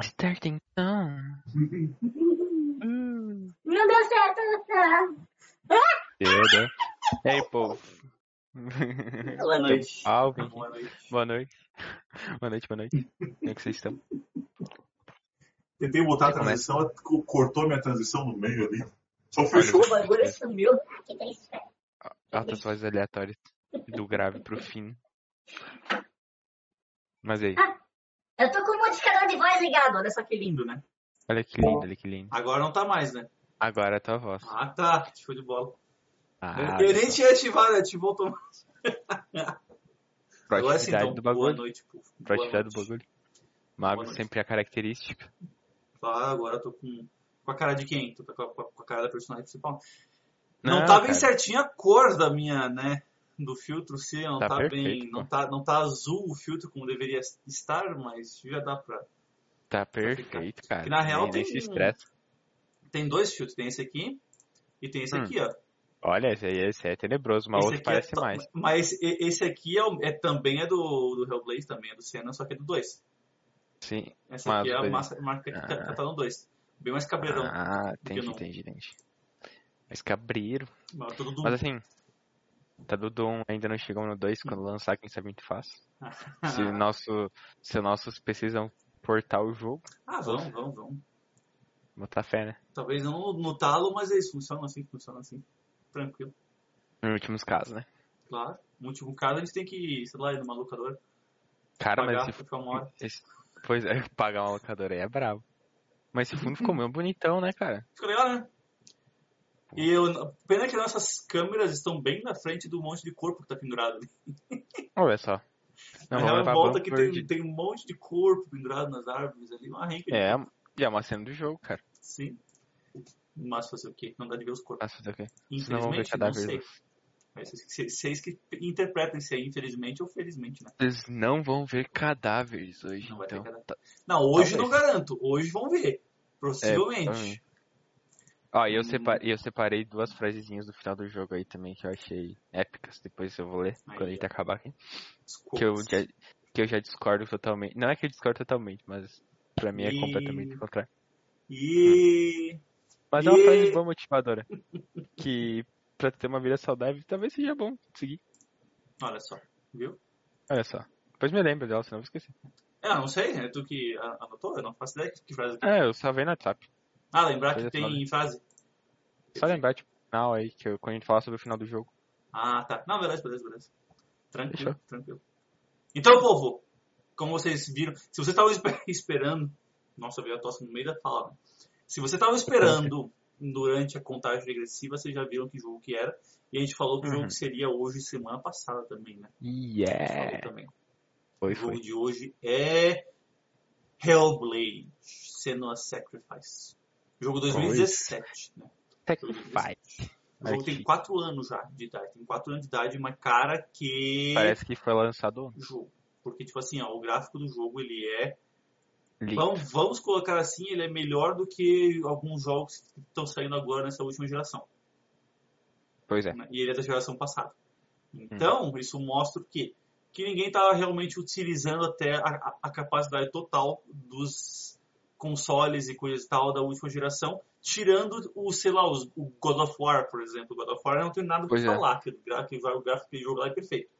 Starting então. Hum. Não deu certo. Deu, deu. E aí, povo? Boa noite. Alvin. Boa noite. Boa noite. Boa noite, boa noite. Como é que vocês estão? Tentei botar a começa. transição, ela co- cortou minha transição no meio ali. Só fechou. O bagulho sumiu. Que triste. Altas vozes aleatórias. Do grave pro fino. Mas aí, Eu tô com modificador de voz ligado. Olha só que lindo, né? olha que lindo, olha que lindo. Agora não tá mais, né? Agora é a tua voz. Ah, tá. Show de bola. Ah, eu nem tinha ativado, ativou automático. Agora sim, proatividade então, do boa bagulho. noite, povo. Boa Proatividade do noite. bagulho. Mago noite. sempre a característica. Ah, agora eu tô com, com a cara de quem? Tô com a, com a cara da personagem principal. Não, Não, tá bem certinha a cor da minha, né? Do filtro, se não Tá tá, perfeito, bem. Não tá, não tá azul o filtro como deveria estar, mas já dá pra. Tá perfeito, cara. Que na real nem, nem tem se estressa. Tem dois filtros, tem esse aqui e tem esse Hum. aqui, ó. Olha, esse aí esse é tenebroso, mas esse outro aqui parece é mais. Mas esse aqui é, é- também é do, do Hellblade, também é do Senna, só que é do 2. Sim. Essa aqui é a massa- marca que tá, Ah. que tá no 2. Bem mais cabreirão. Ah, entendi, entendi, entendi. Mas cabreiro. Mas Mas assim, tá do Doom ainda não chegou no 2, Hum. quando lançar, quem sabe a gente faz. Se, nosso, se nossos PCs vão portar o jogo, Ah, vamos, vamos, vamos. botar fé, né? Talvez não no, talo, mas eles funcionam assim, funcionam assim. Tranquilo. Nos últimos casos, né? Claro. No último caso, a gente tem que, sei lá, ir numa locadora, Cara, pagar mas esse, esse- Pois é, pagar uma locadora aí é brabo. Mas esse fundo ficou meio bonitão, né, cara? Ficou legal, né? E eu, pena que nossas câmeras estão bem na frente do monte de corpo que tá pendurado ali. Olha só. Não, Na real, volta que tem, tem um monte de corpo pendurado nas árvores ali, uma renca É, e é uma cena do jogo, cara. Sim. Mas fazer o quê? Não dá de ver os corpos. Mas fazer o quê? Senão vão ver Infelizmente, não sei. cadáveres. Mas Vocês que interpretem se é infelizmente ou felizmente, né? Eles não vão ver cadáveres hoje, Não vai ter então. cadáver. Tá- Não, hoje Talvez. não garanto. Hoje vão ver. É, Possivelmente. provavelmente. Ó, e eu, Hum. separei, eu separei duas frasezinhas do final do jogo aí também que eu achei épicas. Depois eu vou ler Aí, quando a gente ó. acabar aqui. Desculpa. Que eu, já, que eu já discordo totalmente. Não é que eu discordo totalmente, mas pra mim é E- completamente o contrário. E. Mas é uma frase boa motivadora. que pra ter uma vida saudável talvez seja bom seguir. Olha só, viu? Olha só. Depois me lembro dela, senão eu vou esquecer. É, não sei, é tu que anotou? Eu não faço ideia que frase que É, eu salvei no WhatsApp. Ah, lembrar que tem foda. frase? Só lembrar, tipo, final aí, que eu, quando a gente falar sobre o final do jogo. Ah, tá. Não, beleza, beleza, beleza. Tranquilo, Fechou. tranquilo. Então, povo, como vocês viram, se você estava esperando. Nossa, veio a tosse no meio da fala. né? Se você estava esperando durante a contagem regressiva, vocês já viram que jogo que era. E a gente falou que o Uhum. jogo seria hoje, semana passada também, né? Yeah! também. Foi, O jogo foi. de hoje é Hellblade, Senua Sacrifice. Jogo 2017, né? Sacrifice. O jogo tem Aqui. 4 anos já de idade. Tem 4 anos de idade, mas cara que Parece que foi lançado jogo. Porque, tipo assim, ó, o gráfico do jogo, ele é... Vamos, vamos colocar assim, ele é melhor do que alguns jogos que estão saindo agora nessa última geração. Pois é. E ele é da geração passada. Então, isso mostra o quê? Que ninguém estava realmente utilizando até a, a- a capacidade total dos consoles e coisas e tal da última geração, tirando o, sei lá, os- o God of War, por exemplo. O God of War não tem nada Pois para é. falar, que o gráfico, o gráfico do jogo lá é perfeito.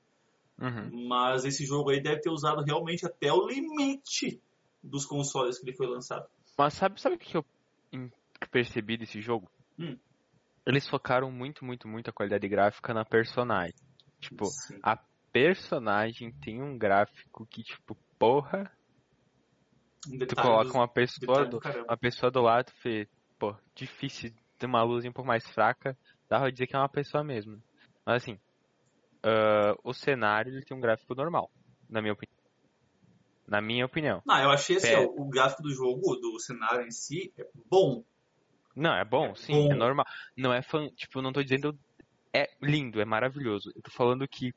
Uhum. Mas esse jogo aí deve ter usado realmente até o limite dos consoles que ele foi lançado. Mas sabe, sabe o que eu percebi desse jogo? Hum. Eles focaram muito, muito, muito a qualidade gráfica na personagem. Tipo, Sim. a personagem tem um gráfico que, tipo, porra, Um tu coloca uma pessoa do, do caramba. uma pessoa do lado vê, pô, difícil ter uma luz um pouco mais fraca, dá pra dizer que é uma pessoa mesmo. Mas assim, ah, o cenário ele tem um gráfico normal, na minha opinião. Na minha opinião. Não, eu achei assim, ó, o gráfico do jogo, do cenário em si, é bom. Não, é bom, É sim, bom. é normal. Não é fã, tipo, não tô dizendo é lindo, é maravilhoso. Eu tô falando que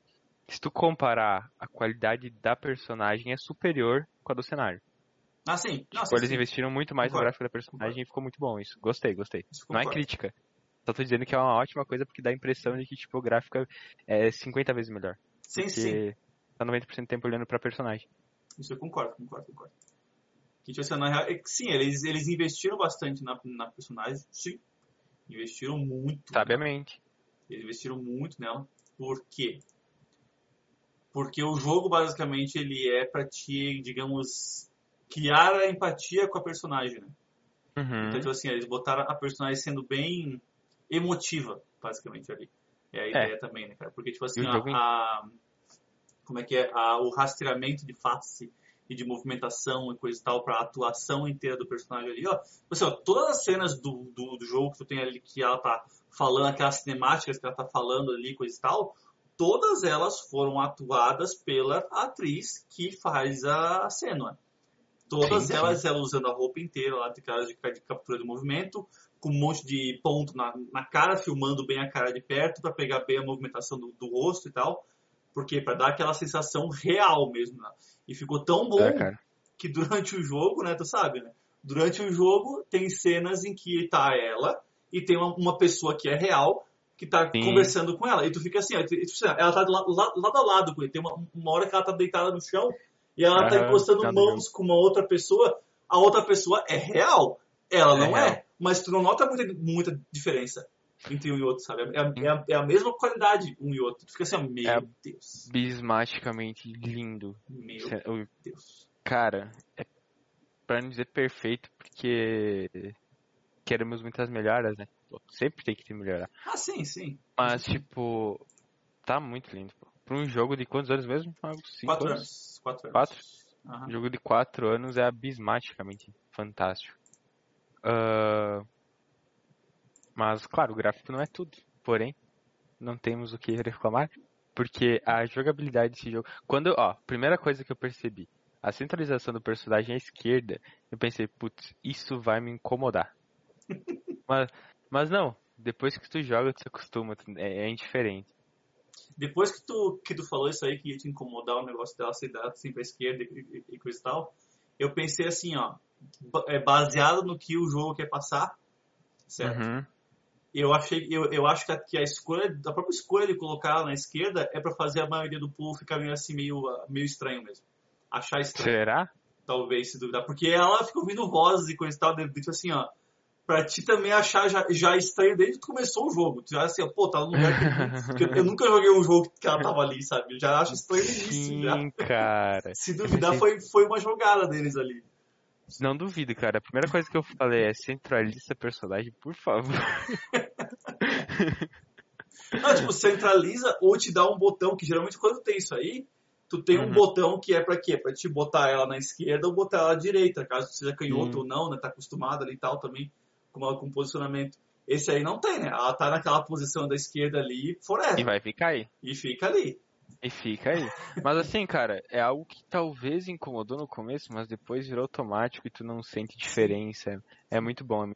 se tu comparar a qualidade da personagem é superior com a do cenário. Ah, sim. Não, Tipo, eles investiram muito mais Concordo. no gráfico da personagem e ficou muito bom isso. Gostei, gostei. Isso Não é concordo. crítica. Só tô dizendo que é uma ótima coisa porque dá a impressão de que, tipo, o gráfico é 50 vezes melhor. Sim, sim. Tá 90% do tempo olhando pra personagem. Isso eu concordo, concordo, concordo. Que, tipo assim, na real, é sim, eles, eles investiram bastante na, na personagem, sim. Investiram muito. Sabiamente. Eles investiram muito nela. Por quê? Porque o jogo, basicamente, ele é pra te, digamos, criar a empatia com a personagem, né? Uhum. Então, tipo assim, eles botaram a personagem sendo bem emotiva, basicamente, ali. É a ideia também, né, cara? Porque, tipo assim, a, a- como é que é? A- o rastreamento de face e de movimentação e coisa e tal pra atuação inteira do personagem ali, ó. Tipo Assim, ó todas as cenas do, do, do jogo que tu tem ali, que ela tá falando, aquelas cinemáticas que ela tá falando ali, coisa e tal, todas elas foram atuadas pela atriz que faz a cena. Todas Sim, sim. elas, ela usando a roupa inteira lá de cara de, de captura de movimento, com um monte de ponto na, na cara, filmando bem a cara de perto para pegar bem a movimentação do, do rosto e tal. Porque para dar aquela sensação real mesmo. Né? E ficou tão bom É, que durante o jogo, né, tu sabe, né? Durante o jogo tem cenas em que tá ela e tem uma, uma pessoa que é real que tá Sim. conversando com ela. E tu fica assim, ó, e tu- ela tá do la- la- lado a lado com ele. Tem uma, uma hora que ela tá deitada no chão e ela tá Aham, encostando nada mãos com uma outra pessoa. A outra pessoa é real. Ela É não real. é. Mas tu não nota muita, muita diferença entre um e outro, sabe? É, a- é a, é a mesma qualidade um e outro. Tu fica assim, ó, meu É. Deus. Bismaticamente lindo. Meu o- Deus. Cara, é pra não dizer perfeito, porque queremos muitas melhoras, né? Sempre tem que ter melhorar. Ah, sim, sim. Mas, tipo, tá muito lindo, pô. Pra um jogo de quantos anos mesmo? Cinco Quatro anos? anos. Quatro anos. Quatro? Aham. Um jogo de quatro anos é abismaticamente fantástico. Ah, Mas, claro, o gráfico não é tudo. Porém, não temos o que reclamar. Porque a jogabilidade desse jogo. Quando, ó, primeira coisa que eu percebi. A centralização do personagem à esquerda. Eu pensei, putz, isso vai me incomodar. mas, mas não. Depois que tu joga, tu se acostuma. tu- É, é indiferente. Depois que tu, que tu falou isso aí, que ia te incomodar o negócio dela ser dada assim pra esquerda e, e- coisa e tal, eu pensei assim, ó, é baseado no que o jogo quer passar, certo? Uhum. Eu achei, eu, eu acho que a, que a escolha, a própria escolha de colocar ela na esquerda é pra fazer a maioria do povo ficar meio assim, meio, meio estranho mesmo. Achar estranho, Será? talvez, se duvidar. Porque ela fica ouvindo vozes e coisa e tal, dentro assim, ó, pra ti também achar já, já estranho desde que começou o jogo. Tu já assim, pô, tá num lugar que, eu, eu nunca joguei um jogo que ela tava ali, sabe? Eu já acho estranho no início, já. Sim, cara. Se duvidar, foi, foi uma jogada deles ali. Não duvido, cara. A primeira coisa que eu falei é centraliza personagem, por favor. Não, tipo, centraliza ou te dá um botão, que geralmente quando tem isso aí, tu tem um Uhum. botão que é pra quê? Pra te botar ela na esquerda ou botar ela à direita, caso tu seja canhoto Sim. ou não, né? Tá acostumado ali e tal também com, a- com posicionamento. Esse aí não tem, né? Ela tá naquela posição da esquerda ali forever. E vai ficar aí. E fica ali. E fica aí. Mas assim, cara, é algo que talvez incomodou no começo, mas depois virou automático e tu não sente diferença. É muito bom.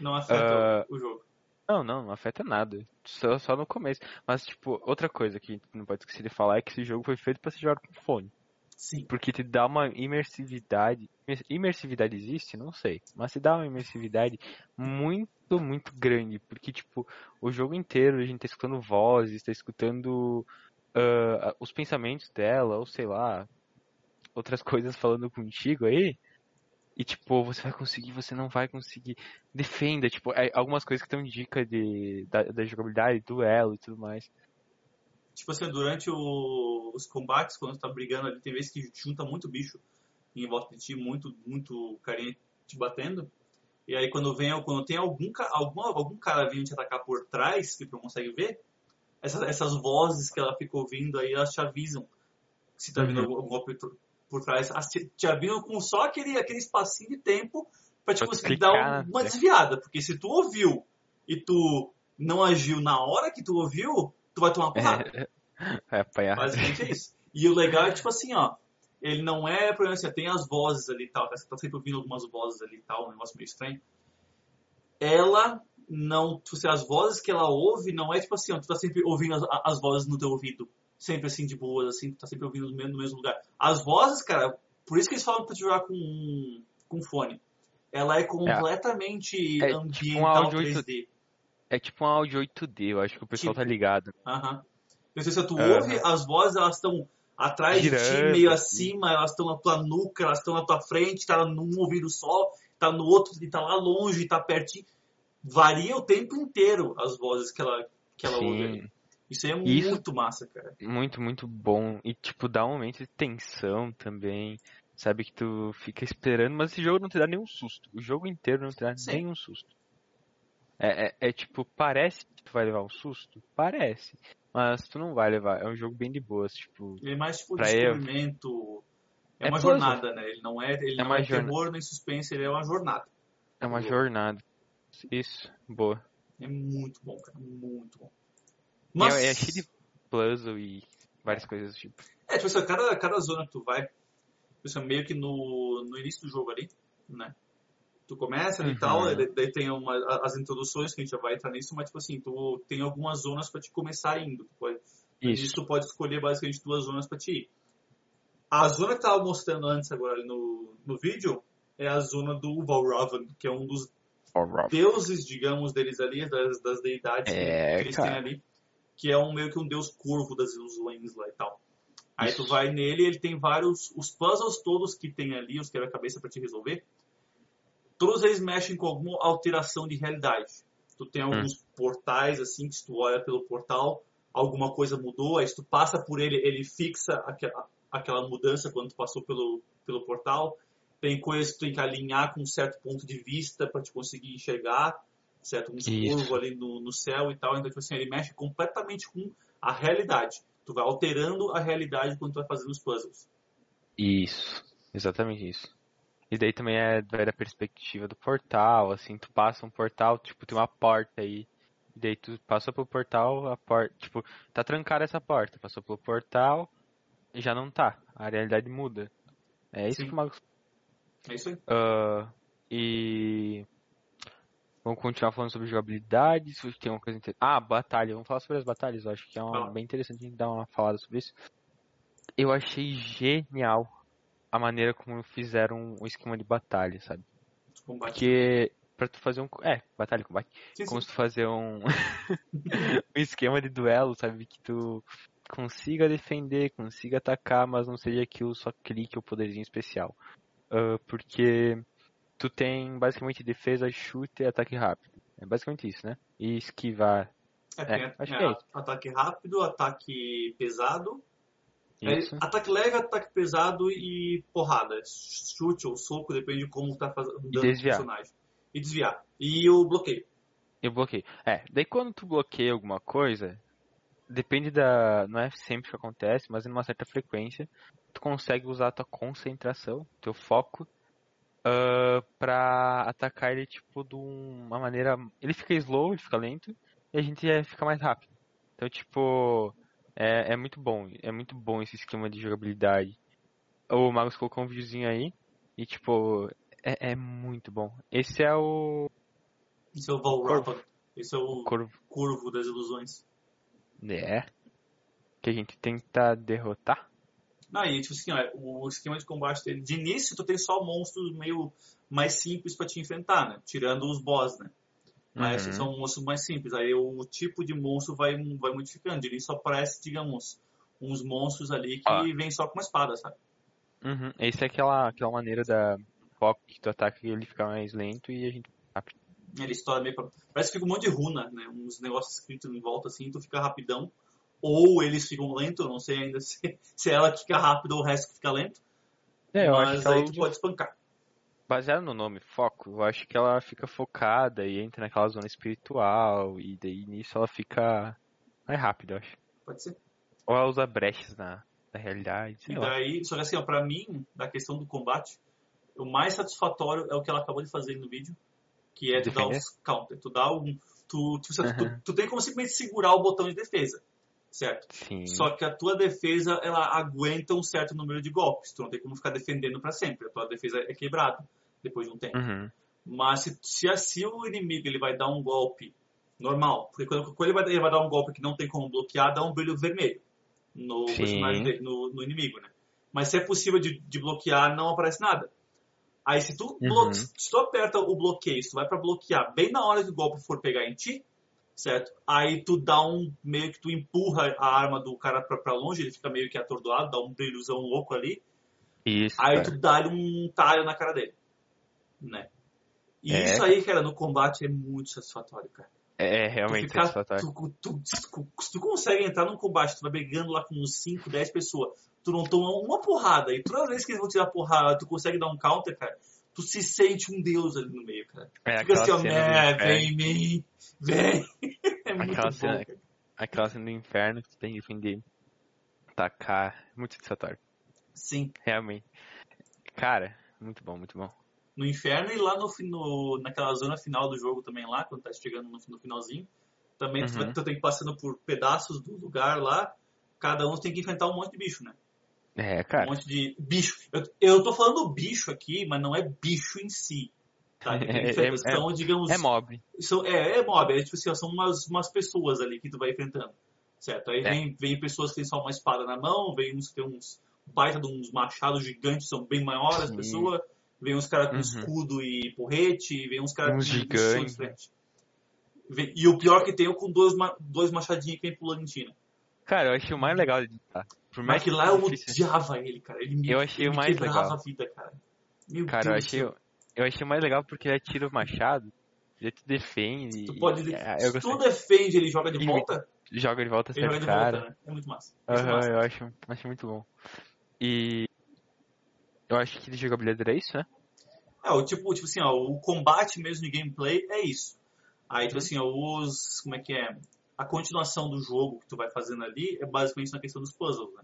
Não afeta Ah. o, jogo. Não, não, não afeta nada. Só, só no começo. Mas, tipo, outra coisa que não pode esquecer de falar é que esse jogo foi feito pra ser jogado com fone. Sim. Porque te dá uma imersividade. Imersividade existe? Não sei. Mas te dá uma imersividade muito, muito grande. Porque, tipo, o jogo inteiro a gente tá escutando vozes, tá escutando ah, os pensamentos dela, ou sei lá, outras coisas falando contigo aí. E, tipo, você vai conseguir, você não vai conseguir. Defenda, tipo, é, algumas coisas que dão dica de, da, da jogabilidade, duelo e tudo mais. Tipo assim, durante o- os combates, quando tu tá brigando ali, tem vezes que junta muito bicho em volta de ti, muito, muito carinha te batendo. E aí quando vem, quando tem algum, algum, algum cara vindo te atacar por trás, que tu não consegue ver, essas, essas vozes que ela fica ouvindo aí, elas te avisam se tá vindo Uhum. algum, golpe por- trás. Te, avisam com só aquele, aquele espacinho de tempo pra te Pra conseguir clicar, dar um- uma né? desviada. Porque se tu ouviu e tu não agiu na hora que tu ouviu, tu vai tomar porrada. É, apanhar. Basicamente é isso. E o legal é tipo assim, ó, ele não é, por exemplo, assim, tem as vozes ali e tal, tá, tá sempre ouvindo algumas vozes ali e tal, um negócio meio estranho. Ela não, tipo assim, as vozes que ela ouve não é tipo assim, ó, tu tá sempre ouvindo as, as vozes no teu ouvido, sempre assim, de boas, assim, tu tá sempre ouvindo no mesmo, no mesmo lugar. As vozes, cara, por isso que eles falam pra te jogar com, com fone. Ela é completamente É tipo um ambiental áudio 3D. É tipo um áudio 8D, eu acho que o pessoal Tipo. tá ligado. Aham. Não sei se tu Aham. ouve, as vozes elas estão atrás de ti, Girando, meio acima, elas estão na tua nuca, elas estão na tua frente, tá num ouvido só, tá no outro, e tá lá longe, tá pertinho. Varia o tempo inteiro as vozes que ela, que ela ouve. Isso aí é Isso- muito massa, cara. muito, muito bom. E, tipo, dá um momento de tensão também. Sabe que tu fica esperando, mas esse jogo não te dá nenhum susto. O jogo inteiro não te dá Sim. nenhum susto. É, é, é tipo, parece que tu vai levar um susto? Parece. Mas tu não vai levar. É um jogo bem de boas, tipo. Ele é mais tipo Pra eu- descobrimento. É, É uma jornada, né? Ele não é, ele É não é jorna- terror nem suspense, ele é uma jornada. É uma Boa. jornada. Isso, boa. É muito bom, cara. Muito bom. E Mas, é, é cheio de puzzle e várias coisas do tipo. é, tipo assim, cada, cada zona que tu vai, tipo assim, meio que no, no início do jogo ali, né? Tu começa ali e Uhum. tal, daí, tem uma, as introduções que a gente já vai entrar nisso, mas tipo assim, tu tem algumas zonas pra te começar indo. Tu pode, Isso. Tu pode escolher basicamente duas zonas pra te ir. A zona que tava mostrando antes agora ali no, no vídeo é a zona do Valravan, que é um dos deuses, digamos, deles ali, das, das deidades que- É, que eles cara. têm ali, que é um meio que um deus curvo das ilusões lá e tal. Aí tu Isso. vai nele, ele tem vários, os puzzles todos que tem ali, os quebra-cabeça pra te resolver, todos eles mexem com alguma alteração de realidade. Tu tem Hum. alguns portais, assim, que se tu olha pelo portal, alguma coisa mudou, aí se tu passa por ele, ele fixa aquela, aquela mudança quando tu passou pelo, pelo portal. Tem coisas que tu tem que alinhar com um certo ponto de vista para te conseguir enxergar, certo? Um curvo ali no, no céu e tal. Então, tipo assim, ele mexe completamente com a realidade. Tu vai alterando a realidade quando tu vai fazendo os puzzles. Isso, exatamente isso. E daí também é vai da perspectiva do portal, assim, tu passa um portal, tipo, tem uma porta aí. E daí tu passou pelo portal, a porta, tipo, tá trancada essa porta, passou pelo portal e já não tá. A realidade muda. É isso Sim. que o Mago É isso aí. Ah, e vamos continuar falando sobre jogabilidade. Se tem uma coisa interessante. Ah, batalha. Vamos falar sobre as batalhas. Eu acho que é uma, bem interessante a gente dar uma falada sobre isso. Eu achei genial a maneira como fizeram o esquema de batalha, sabe? Combate. Porque pra tu fazer um. É, batalha, combate. Sim, Como sim. se tu fazer um. um esquema de duelo, sabe? Que tu consiga defender, consiga atacar, mas não seja aquilo só clique ou poderzinho especial. Ah, porque tu tem basicamente defesa, chute e ataque rápido. É basicamente isso, né? E esquivar. É, tem É, acho é, que é isso. ataque rápido, ataque pesado. É, ataque leve, ataque pesado e porrada. Chute ou soco, depende de como tá fazendo desviar. personagem. E desviar. E o bloqueio. Eu bloqueio. É, daí quando tu bloqueia alguma coisa, depende da. Não é sempre que acontece, mas em uma certa frequência, tu consegue usar a tua concentração, teu foco, ah, pra atacar ele, tipo, de uma maneira. Ele fica slow, ele fica lento, e a gente fica mais rápido. Então, tipo. É, é muito bom. É muito bom esse esquema de jogabilidade. O Magus colocou um videozinho aí, e, tipo. É, é muito bom. Esse é o. Esse é o Valravan. Esse é o Corvo. curvo das ilusões. É. Que a gente tenta derrotar. Não, e tipo assim, ó, o esquema de combate dele, de início tu tem só monstros meio mais simples pra te enfrentar, né? Tirando os boss, né? Mas Uhum. são monstros mais simples. Aí o tipo de monstro vai, vai modificando. De início só aparece, digamos, uns monstros ali que Ah. vêm só com uma espada, sabe? Uhum. Esse é aquela, aquela maneira da foco que tu ataca e ele fica mais lento e a gente. rápido. Ele estoura meio pra... Parece que fica um monte de runa, né? Uns negócios escritos em volta assim, tu fica rapidão. Ou eles ficam lentos, eu não sei ainda se, se é ela que fica rápido ou o resto que fica lento. É, eu acho mas que aí ela, tu pode espancar. Baseado no nome foco, eu acho que ela fica focada e entra naquela zona espiritual e daí nisso ela fica mais rápida, eu acho. Pode ser. Ou ela usa brechas na, na realidade, E daí, só que assim, ó, pra mim, da questão do combate, o mais satisfatório é o que ela acabou de fazer no vídeo, que é tu dar os counter. Tu dá um. Tu, tu, tu, Aham. tu tem como simplesmente segurar o botão de defesa, certo? Sim. Só que a tua defesa, ela aguenta um certo número de golpes. Tu não tem como ficar defendendo pra sempre. A tua defesa é quebrada depois de um tempo. Uhum. Mas se, se, se o inimigo ele vai dar um golpe normal, porque quando, quando ele, vai, ele vai dar um golpe que não tem como bloquear, dá um brilho vermelho no Sim. personagem dele, no, no inimigo, né? Mas se é possível de, de bloquear, não aparece nada. Aí se tu, Uhum. se tu aperta o bloqueio, se tu vai pra bloquear bem na hora que o golpe for pegar em ti, certo? Aí tu dá um, meio que tu empurra a arma do cara pra, pra longe, ele fica meio que atordoado, dá um brilhozão louco ali, Isso, aí cara. tu dá um talho na cara dele, né? E É. isso aí, cara, no combate é muito satisfatório, cara. É, é Tu realmente ficar- satisfatório. tu, tu, tu- se tu consegue entrar num combate, tu vai brigando lá com uns 5, 10 pessoas, tu não toma uma porrada, e toda vez que eles vão tirar porrada, tu consegue dar um counter, cara, tu se sente um deus ali no meio, cara. É Fica assim, ó, né, vem em mim, vem. É muito Aquela bom, cena- cara. Aquela cena do inferno que tu tem que defender. Tacar. Muito satisfatório. Sim, Realmente. Cara, muito bom, muito bom. No inferno e lá no, no, naquela zona final do jogo também lá, quando tá chegando no, no finalzinho, também tu, Uhum. tu tem que ir passando por pedaços do lugar lá, cada um tem que enfrentar um monte de bicho, né? É, Um cara. monte de bicho. Eu, eu tô falando bicho aqui, mas não é bicho em si. Tá? É- é- são, digamos, É mob. são, é, é mob, é, tipo assim, são umas, umas pessoas ali que tu vai enfrentando. Certo? Aí É. vem, vem pessoas que têm só uma espada na mão, vem uns que tem uns baita de uns machados gigantes, são bem maiores as pessoas, vem uns caras com Uhum. escudo e porrete, vem uns caras com estilo gigantes. diferente. Vem- E o pior que tem é com dois, dois machadinhos que vem pulando em China. Cara, eu achei o mais legal de editar. Por mais Mas que lá eu difícil- odiava ele, cara. Ele me, Eu achei ele o mais quebrava legal. a vida, cara. Meu Cara, eu Deus do achei, céu. eu achei mais legal porque ele atira o machado, ele te defende. Tu pode. É, eu se tu defende ele joga de E- volta, Joga de volta ele joga de cara. volta, né? É muito massa. É Aham, massa. eu acho, acho muito bom. E eu acho que de jogabilidade era isso, né? É, o tipo, tipo assim, ó, o combate mesmo de gameplay é isso. Aí, tipo Uhum. assim, ó, os. Como é que é? A continuação do jogo que tu vai fazendo ali é basicamente na questão dos puzzles, né?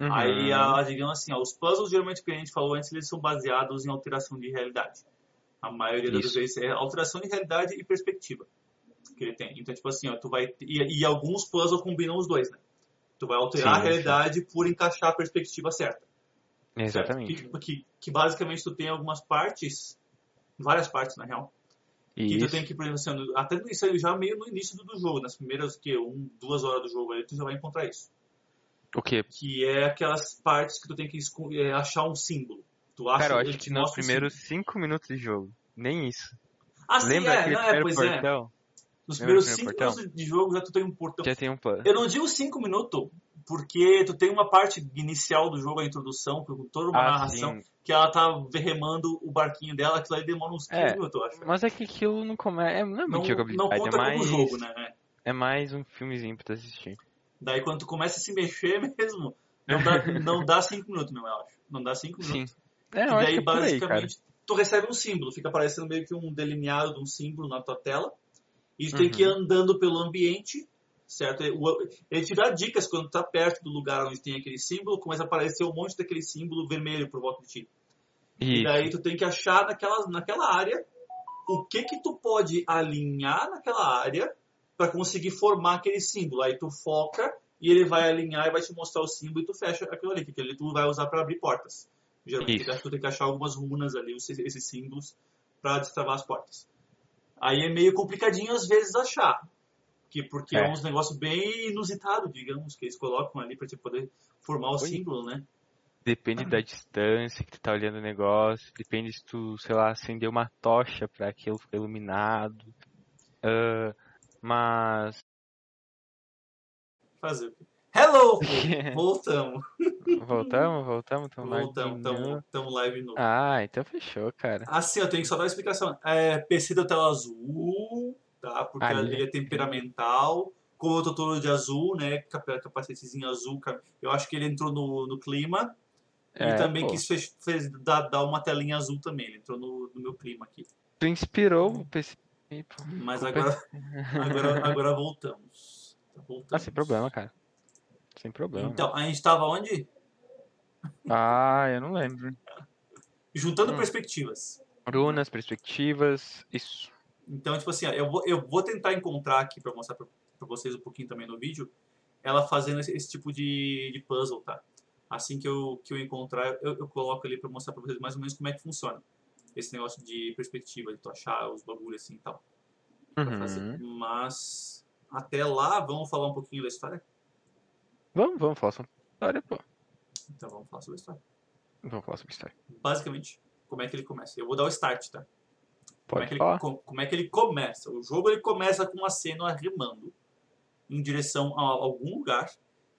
Uhum. Aí, a, digamos assim, ó, os puzzles, geralmente, que a gente falou antes, eles são baseados em alteração de realidade. A maioria das Isso. vezes é alteração de realidade e perspectiva que ele tem. Então, tipo assim, ó, tu vai. E, e alguns puzzles combinam os dois, né? Tu vai alterar Sim, a realidade por encaixar a perspectiva certa. Exatamente. Que, que, que basicamente tu tem algumas partes, várias partes na real, que tu tem que, por exemplo, assim, até isso aí já meio no início do, do jogo, nas primeiras que um, duas horas do jogo aí, tu já vai encontrar isso. O quê? Que é aquelas partes que tu tem que é, achar um símbolo. Tu acha, Cara, eu acho que nos primeiros símbolo. 5 minutos de jogo. Nem isso. Ah, sim, Lembra é, aquele não, é, pois é. portão? Nos Lembra primeiros do 5 primeiro minutos de jogo já tu tem um portão. Já tem um plano. Eu não digo 5 minutos, porque tu tem uma parte inicial do jogo, a introdução, com toda uma Ah, narração, sim. que ela tá remando o barquinho dela, aquilo aí demora uns 15 É, minutos, eu acho. Mas é que aquilo não começa. É, não é Não, não conta é mais. como jogo, né? É mais um filmezinho pra tu assistir. Daí quando tu começa a se mexer mesmo, não dá, não dá cinco minutos mesmo, eu acho. Não dá cinco Sim. minutos. É, e eu daí que é por aí, basicamente tu recebe um símbolo, fica aparecendo meio que um delineado de um símbolo na tua tela. E tu tem que ir Uhum. andando pelo ambiente, certo? Ele te dá dicas quando tu tá perto do lugar onde tem aquele símbolo, começa a aparecer um monte daquele símbolo vermelho por volta de ti. E Isso. daí tu tem que achar naquela, naquela área o que que tu pode alinhar naquela área para conseguir formar aquele símbolo. Aí tu foca e ele vai alinhar e vai te mostrar o símbolo e tu fecha aquilo ali, que tu vai usar para abrir portas. Geralmente Isso. tu tem que achar algumas runas ali, esses símbolos, para destravar as portas. Aí é meio complicadinho às vezes achar. Que, porque é, É. uns negócios bem inusitados, digamos, que eles colocam ali para poder formar o Oi. símbolo, né? Depende da distância que tu tá olhando o negócio. Depende se tu, sei lá, acender uma tocha pra aquilo ficar iluminado. Ah, mas. Fazer? Hello! Voltamos. voltamos, voltamos, tamo lá Voltamos, estamos tamo live novo. Ah, então fechou, cara. Assim, eu tenho que só dar uma explicação. É, PC da tela azul, tá? Porque Ali. ele é temperamental. Como eu tô todo de azul, né? capa- Capacetezinho azul. Eu acho que ele entrou no, no clima. É, e também pô. quis fez, fez dar, dar uma telinha azul também. Ele entrou no, no meu clima aqui. Tu inspirou o PC. Mas agora, agora, agora voltamos. voltamos. Ah, sem problema, cara. Sem problema. Então, a gente tava onde? Ah, eu não lembro. Juntando Hum. perspectivas. Runas, perspectivas, isso. Então, tipo assim, eu vou, eu vou tentar encontrar aqui pra mostrar pra, pra vocês um pouquinho também no vídeo, ela fazendo esse, esse tipo de, de puzzle, tá? Assim que eu, que eu encontrar, eu, eu coloco ali pra mostrar pra vocês mais ou menos como é que funciona. Esse negócio de perspectiva, de tu achar os bagulhos assim e tal. Uhum. Mas, até lá, vamos falar um pouquinho da história? Vamos, vamos falar sobre história, pô. Então, vamos falar sobre a história. Vamos falar sobre história. Basicamente, como é que ele começa? Eu vou dar o start, tá? Como é, Pode que ele, falar. co- como é que ele começa? O jogo ele começa com uma cena remando em direção a algum lugar.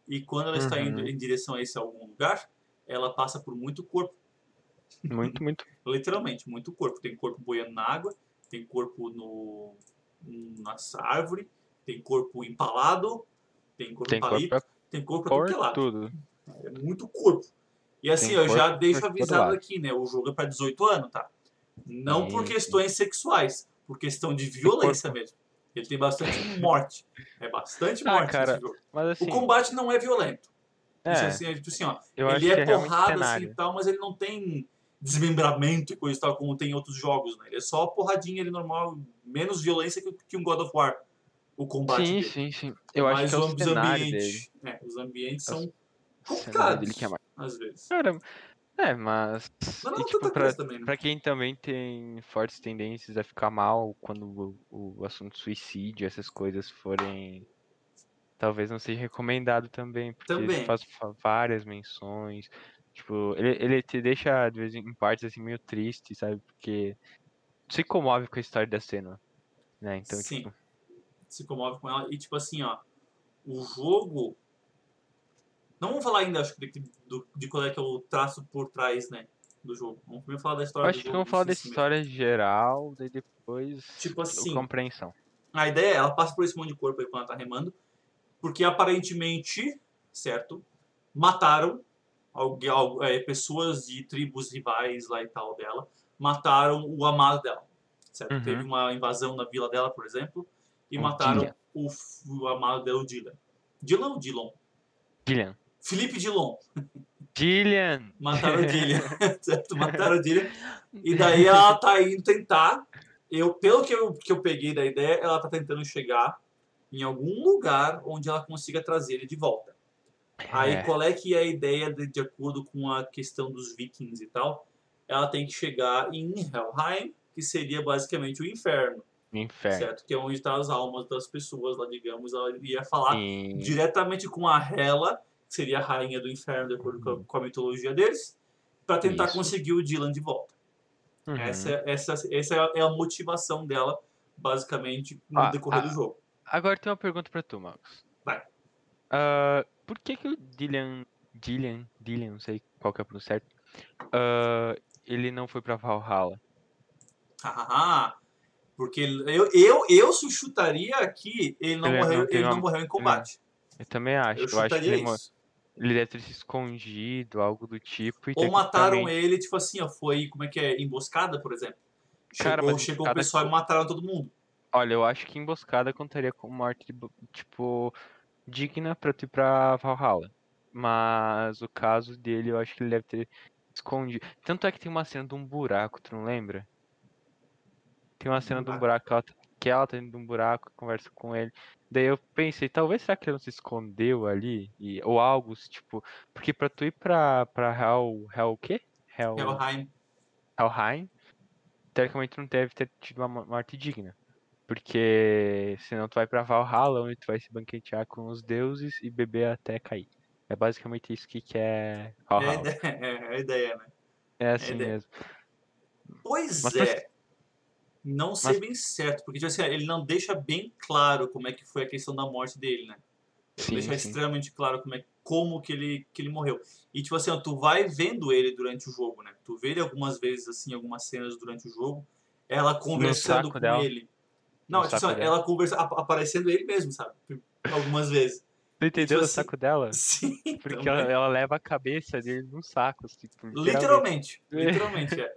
E quando ela está Uhum. indo em direção a esse algum lugar, ela passa por muito corpo. Muito, muito. Literalmente, muito corpo. Tem corpo boiando na água, tem corpo no, nessa árvore, tem corpo empalado, tem corpo Tem corpo palito, pra tem corpo pra tudo que é tudo. É muito corpo. E assim, Tem eu já corpo deixo avisado aqui, né? O jogo é pra 18 anos, tá? Não por questões sexuais, por questão de violência mesmo. Ele tem bastante morte. É bastante Ah, morte cara, esse jogo. Mas O assim, combate não é violento. é, Isso, assim, é tipo assim, ó, ele é é porrada assim e tal, mas ele não tem desmembramento e coisa e tal, como tem em outros jogos, né? Ele é só porradinha ali normal, menos violência que, que um God of War. O combate Sim, dele. sim, sim. Eu mas acho que é o os ambientes, é, os ambientes É são complicados, é às vezes. Cara, é, mas. Mas não e, é tipo, pra, também, né? pra quem também tem fortes tendências a ficar mal quando o, o assunto suicídio, essas coisas forem. Talvez não seja recomendado também, porque Também. ele faz fa- várias menções. Tipo, ele, ele te deixa, de vez em em partes, assim, meio triste, sabe? Porque se comove com a história da cena, né? Então, Sim. tipo, se comove com ela. E tipo assim, ó, o jogo. Não vamos falar ainda, acho que de, do- de qual é que é o traço por trás, né? Do jogo. Vamos primeiro falar da história acho do que jogo. vamos falar da história geral, daí depois. Tipo assim, compreensão. A ideia é, ela passa por esse monte de corpo aí quando ela tá remando, porque aparentemente, certo, mataram alguém, al- é, pessoas de tribos rivais lá e tal dela, mataram o amado dela, certo? Uhum. Teve uma invasão na vila dela, por exemplo, e O mataram Dylan. o, o amado dela, o Dylan. Dylan ou Dillon? Gillian. Felipe Dillon. Gillian! Mataram o Dylan, certo? Mataram o Dylan. E daí ela tá indo tentar. Eu, pelo que eu, que eu peguei da ideia, ela tá tentando chegar em algum lugar onde ela consiga trazer ele de volta. Aí É. qual é que é a ideia de, de acordo com a questão dos vikings e tal? Ela tem que chegar em Helheim, que seria basicamente o inferno, Inferno. certo? Que é onde estão as almas das pessoas lá, digamos. Ela ia falar E- diretamente com a Hela, que seria a rainha do inferno, de acordo com a, com a mitologia deles, para tentar Isso. conseguir o Dylan de volta. Uhum. Essa, essa, essa é a motivação dela, basicamente, no Ah, decorrer ah. do jogo. Agora tem uma pergunta pra tu, Marcos. Vai. Ah, por que que o Dylan, Dylan, Dylan, não sei qual que é o certo, ah, ele não foi pra Valhalla? Hahaha. Porque eu, eu, eu chutaria que ele não, Ele é- morreu, não ele não uma- morreu em combate. Eu também acho. Eu Eu, acho que ele. Ele deve ter se escondido, algo do tipo. E Ou mataram tecnicamente- ele, tipo assim, ó, foi, como é que é, emboscada, por exemplo. Cara, Chegou, mas chegou o emboscada pessoal e co- mataram todo mundo. Olha, eu acho que emboscada contaria como morte, tipo, digna pra tu ir pra Valhalla. Mas o caso dele, eu acho que ele deve ter escondido. Tanto é que tem uma cena de um buraco, tu não lembra? Tem uma cena de um buraco que ela, tá- que ela tá dentro de um buraco, conversa com ele. Daí eu pensei, talvez será que ele não se escondeu ali? E, ou algo, tipo. Porque pra tu ir pra, pra Hell. Hell o quê? Hell, Helheim. Helheim, teoricamente não deve ter tido uma mo- morte digna. Porque senão tu vai pra Valhalla, onde tu vai se banquetear com os deuses e beber até cair. É basicamente isso que que é É a Valhalla. ideia, é a ideia, né? É assim ideia. mesmo. Pois Mas é. Não sei mas- bem certo, porque tipo assim, ele não deixa bem claro como é que foi a questão da morte dele, né? Sim, deixa sim. extremamente claro como, é, como que, ele, que ele morreu. E tipo assim, ó, tu vai vendo ele durante o jogo, né? Tu vê ele algumas vezes, assim, algumas cenas durante o jogo, ela conversando com dela. ele. Não, No tipo assim, ela conversa, ap- aparecendo ele mesmo, sabe? Algumas vezes. Tu entendeu o assim, saco dela? Sim, Porque ela, ela leva a cabeça dele num saco, assim, tipo, Literalmente, literalmente, é.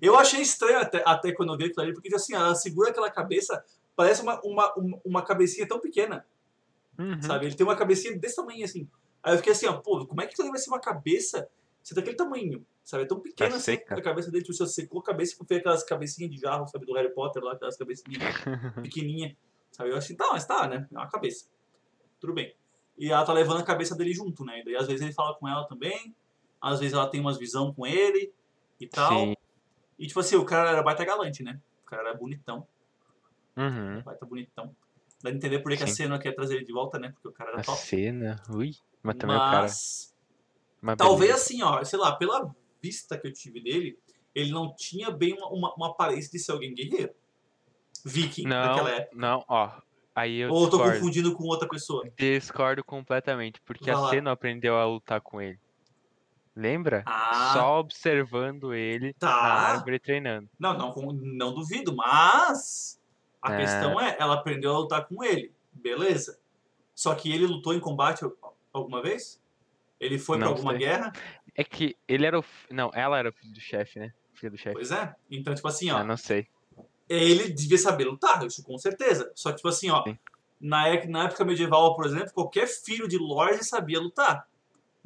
Eu achei estranho até, até quando eu vi aquilo ali, porque assim, ela segura aquela cabeça, parece uma, uma, uma, uma cabecinha tão pequena, Uhum. sabe? Ele tem uma cabecinha desse tamanho assim. Aí eu fiquei assim, ó, pô, como é que ali vai ser uma cabeça se é daquele tamanho, sabe? É tão pequena Tá assim, seca. a cabeça dele, tipo, você secou a cabeça, fez aquelas cabecinhas de jarro, sabe, do Harry Potter lá, aquelas cabecinhas pequenininhas, sabe? Eu achei, tá, mas tá, né? É uma cabeça. Tudo bem. E ela tá levando a cabeça dele junto, né? E daí às vezes ele fala com ela também, às vezes ela tem umas visão com ele e tal. Sim. E tipo assim, o cara era baita galante, né? O cara era bonitão, Uhum. baita bonitão. Dá de entender por que a cena quer trazer ele de volta, né? Porque o cara era A top. cena, ui. Mas também o cara. Mas talvez assim, ó, sei lá, pela vista que eu tive dele, ele não tinha bem uma, uma, uma aparência de ser alguém guerreiro. Viking, Não, naquela época. não, ó. Aí eu Ou eu tô discordo. confundindo com outra pessoa. Discordo completamente, porque Vai a lá. Não aprendeu a lutar com ele. Lembra? Ah. Só observando ele Tá. na árvore treinando. Não, não, não duvido, mas a É. questão é, ela aprendeu a lutar com ele. Beleza. Só que ele lutou em combate alguma vez? Ele foi pra Não alguma sei. guerra? É que ele era o. Não, ela era o filho do chefe, né? Filho do chefe. Pois é. Então, tipo assim, ó, Ah, não sei. ele devia saber lutar, isso com certeza. Só que, tipo assim, ó, Sim. na época, na época medieval, por exemplo, qualquer filho de lorde sabia lutar.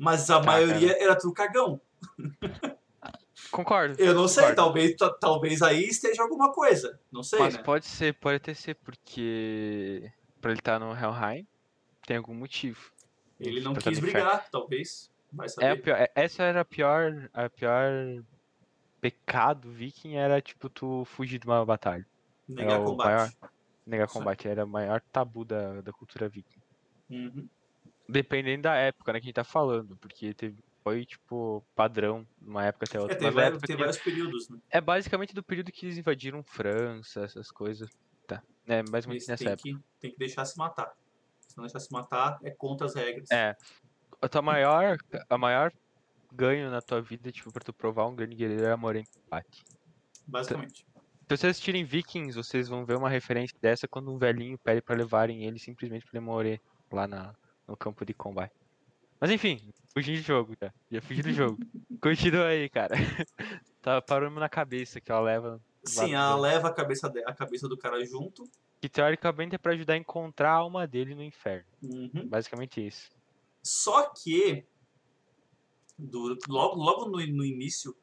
Mas a Tá, maioria era trucagão. Concordo. Eu não sei, concordo. talvez, ta- talvez aí esteja alguma coisa. Não sei, Mas né? pode ser, pode até ser porque. Pra ele estar no Helheim, tem algum motivo. Ele não tá quis brigar, talvez. Vai É a saber. pior, é- essa era a pior, a pior pecado viking era tipo tu fugir de uma batalha. Negar o combate. maior- Negar combate era o maior tabu da, da cultura viking. Uhum. Dependendo da época, né, que a gente tá falando, porque teve, foi tipo padrão numa época até É, outra. tem, Mas a vários, época tem que- vários períodos, né? é basicamente do período que eles invadiram França, essas coisas. Tá. É mais ou menos nessa têm época. que, tem que deixar se matar. Se não deixar se matar, é contra as regras. É. A tua maior, a maior ganho na tua vida, tipo, pra tu provar um grande guerreiro é morrer em combate. Basicamente. Se vocês assistirem Vikings, vocês vão ver uma referência dessa quando um velhinho pede pra levarem ele simplesmente pra ele morrer lá na, no campo de combate. Mas enfim, fugi do jogo, já. Já fugi do jogo. Continua aí, cara. Tá parando na cabeça que ela leva. Sim, ela leva a cabeça, de- a cabeça do cara junto. Que teoricamente é pra ajudar a encontrar a alma dele no inferno. Uhum. Basicamente isso. Só que, do- logo, logo no, no início,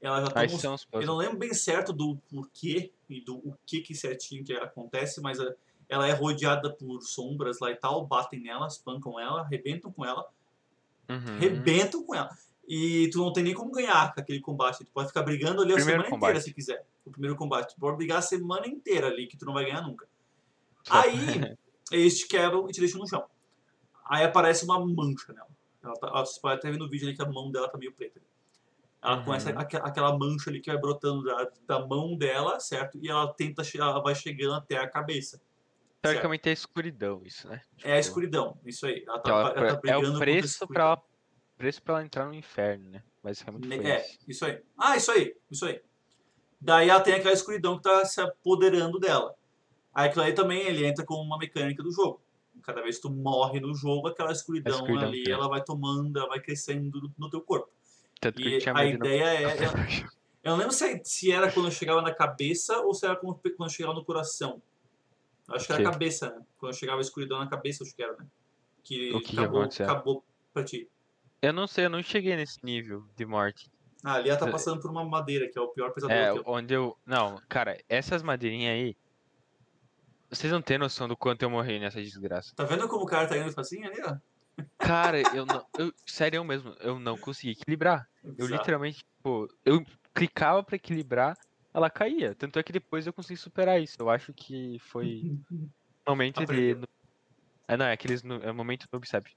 ela já os Eu não lembro bem certo do porquê e do o que, que certinho que acontece, mas a- ela é rodeada por sombras lá e tal, batem nela, espancam ela, arrebentam com ela, Uhum. arrebentam com ela. E tu não tem nem como ganhar com aquele combate. Tu pode ficar brigando ali a Primeiro semana combate. inteira se quiser. O primeiro combate. Tu pode brigar a semana inteira ali, que tu não vai ganhar nunca. Aí, eles te quebram e te deixam no chão. Aí aparece uma mancha nela. Ela tá, você pode até ver no vídeo ali que a mão dela tá meio preta. Ela Uhum. começa aque- aquela mancha ali que vai brotando da, da mão dela, certo? E ela tenta, ela vai chegando até a cabeça. Certo? Teoricamente é escuridão isso, né? É a Tipo, escuridão, isso aí. Ela tá, ela- ela tá é o preço pra ela, preço pra ela entrar no inferno, né? Basicamente foi É, isso. isso aí. Ah, isso aí, isso aí. Daí ela tem aquela escuridão que tá se apoderando dela. Aí aquilo aí também ele entra com uma mecânica do jogo. Cada vez que tu morre no jogo, aquela escuridão, escuridão ali, ela vai tomando, ela vai crescendo no, teu corpo. Tanto E a ideia é. Eu, eu não lembro se, se era quando chegava na cabeça ou se era quando, chegava no coração. Acho que era a cabeça, né? Quando chegava a escuridão na cabeça, acho que era, né? Que, O que acabou, acabou pra ti. Eu não sei, eu não cheguei nesse nível de morte. Ah, ali ela tá passando por uma madeira, que é o pior pesadelo É, que eu onde eu. Não, cara, essas madeirinhas aí. Vocês não têm noção do quanto eu morri nessa desgraça. Tá vendo como o cara tá indo facinho ali, ó? Cara, eu não. Eu, sério eu mesmo, eu não consegui equilibrar. Eu literalmente, tipo, eu clicava pra equilibrar, ela caía. Tanto é que depois eu consegui superar isso. Eu acho que foi momento de. É, não, é aqueles. nu- É momento noob, sabe?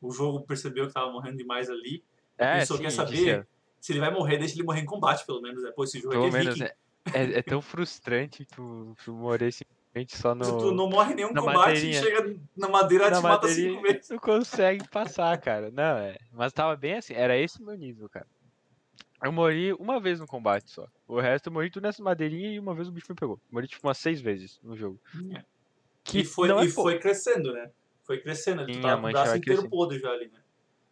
O jogo percebeu que tava morrendo demais ali. É, Ele só sim, quer disse, saber se ele vai morrer, deixa ele morrer em combate, pelo menos. Né? Pô, esse jogo Pelo aqui é menos, viking. é, é, é tão frustrante tu, tu morrer simplesmente só no. Se tu não morre em nenhum combate, madeirinha. chega na madeira e na te mata cinco vezes. Tu consegue passar, cara. Não, é. Mas tava bem assim, era esse o meu nível, cara. Eu morri uma vez no combate só. O resto eu morri tudo nessa madeirinha e uma vez o bicho me pegou. Morri tipo umas seis vezes no jogo. É. Que E, foi, é e pouco. foi crescendo, né? Foi crescendo. ali. Sim, Tu a tava com o mancha braço vai inteiro crescendo. podre já ali, né?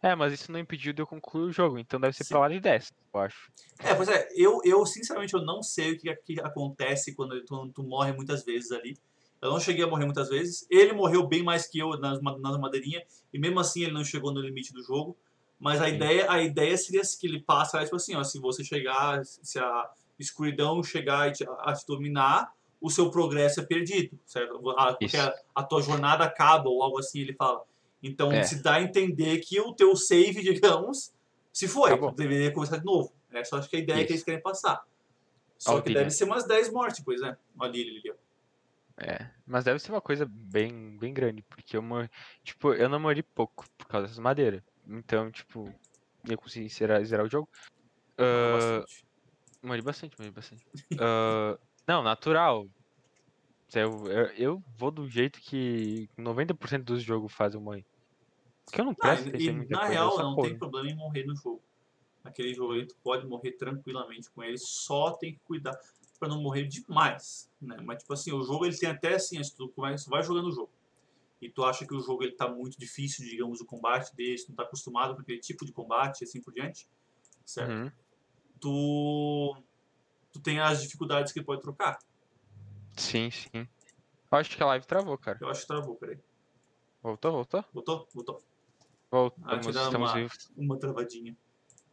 É, mas isso não impediu de eu concluir o jogo, então deve ser Sim. pra lá de 10, eu acho. É, pois é, eu, eu sinceramente eu não sei o que, que acontece quando tu, tu morre muitas vezes ali. Eu não cheguei a morrer muitas vezes. Ele morreu bem mais que eu nas, nas madeirinhas, e mesmo assim ele não chegou no limite do jogo. Mas a Sim. ideia, a ideia seria que ele passa, tipo assim, ó, se você chegar, se a escuridão chegar a te dominar, o seu progresso é perdido, certo? A, a, a tua jornada acaba, ou algo assim, ele fala. Então É. se dá a entender que o teu save, digamos, se foi. Acabou. Deveria começar de novo. É só acho que a ideia que Isso. eles querem passar. Só que deve ser umas 10 mortes, pois é. Olha ali. É, mas deve ser uma coisa bem, bem grande, porque eu morri, tipo, eu não morri pouco por causa dessas madeiras. Então, tipo, eu consegui zerar, zerar o jogo. Bastante. Morri bastante, morri bastante. Ah, não, natural. Eu, eu, eu vou do jeito que 90% dos jogos fazem morrer. Porque eu não Ah, presto e, e muita na coisa, eu real, não corro. tem problema em morrer no jogo. Aquele jogo aí, tu pode morrer tranquilamente com ele, só tem que cuidar pra não morrer demais, né? Mas, tipo assim, o jogo, ele tem até, assim, se tu começa, tu vai jogando o jogo, e tu acha que o jogo, ele tá muito difícil, digamos, o combate dele, tu não tá acostumado com aquele tipo de combate, e assim por diante, certo? Uhum. Tu, tu tem as dificuldades que pode trocar. Sim, sim. Eu acho que a live travou, cara. Eu acho que travou, peraí. Voltou, voltou? Voltou? Voltou. Voltamos, Ah, estamos uma- vivos. uma travadinha.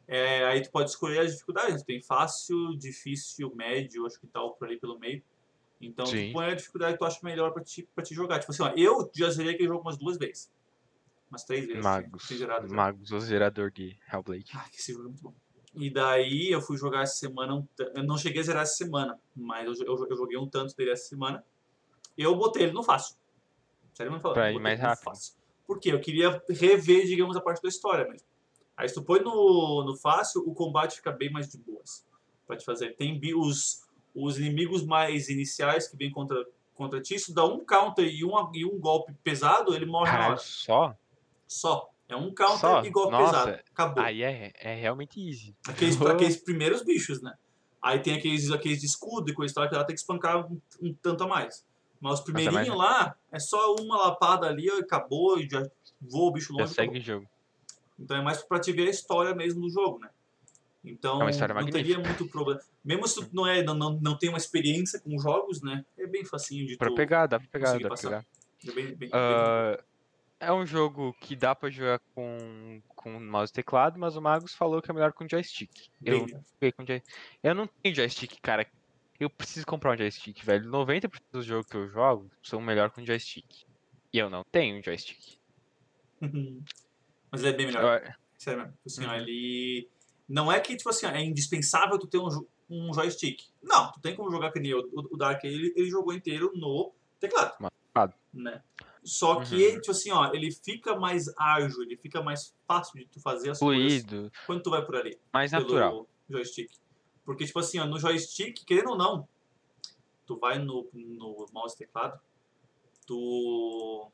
É, aí tu pode escolher as dificuldades. Tem fácil, difícil, médio, acho que tal por ali pelo meio. Então Sim. tu põe a dificuldade que tu acha melhor pra te, pra te jogar. Tipo assim, ó, eu já zerei aquele jogo umas duas vezes. Umas três vezes. Magos. Tinha zerado já. Magos, o zerador de Hellblade. Ah, que esse jogo é muito bom. E daí eu fui jogar essa semana. um Eu não cheguei a zerar essa semana, mas eu, eu, eu joguei um tanto dele essa semana. Eu botei ele no fácil. Sério, não falando. Pra eu ir mais rápido. Por quê? Eu queria rever, digamos, a parte da história mesmo. Aí se tu põe no, no fácil, o combate fica bem mais de boas. Pra te fazer. Tem os, os inimigos mais iniciais que vêm contra, contra ti. Tu dá um counter e um, e um golpe pesado, ele morre na Caralho, hora. só? Só. É um counter Só? e golpe Nossa. pesado. Acabou. Aí é, é realmente easy. Aqueles, aqueles primeiros bichos, né? Aí tem aqueles, aqueles de escudo e coisa e tal, que ela tem que espancar um, um tanto a mais. Mas os primeirinhos mais- lá, é só uma lapada ali, ó, acabou, e já voa o bicho Já longe. e segue acabou. o jogo. Então é mais pra te ver a história mesmo do jogo, né? Então É não teria muito problema. Mesmo se tu não, é, não, não, não tem uma experiência com jogos, né? É bem facinho de Pra tu... pegar, dá pra pegar, dá pra pegar. É bem, bem, bem- Ah, é um jogo que dá pra jogar com, com mouse e teclado, mas o Magus falou que é melhor com joystick. Eu, com joy- eu não tenho joystick, cara. Eu preciso comprar um joystick, velho. 90% dos jogos que eu jogo são melhor com joystick. E eu não tenho um joystick. Mas é bem melhor. Eu- Sério mesmo. Assim, ó, Uhum. ele. Não é que, tipo assim, é indispensável tu ter um, um joystick. Não, tu tem como jogar que nem o, o Dark, ele, ele jogou inteiro no teclado. Né? Só que, Uhum. tipo assim, ó, ele fica mais ágil, ele fica mais fácil de tu fazer as coisas Fluido, quando tu vai por ali. mais pelo natural. joystick. Porque, tipo assim, ó, no joystick, querendo ou não, tu vai no, no mouse e teclado, tu,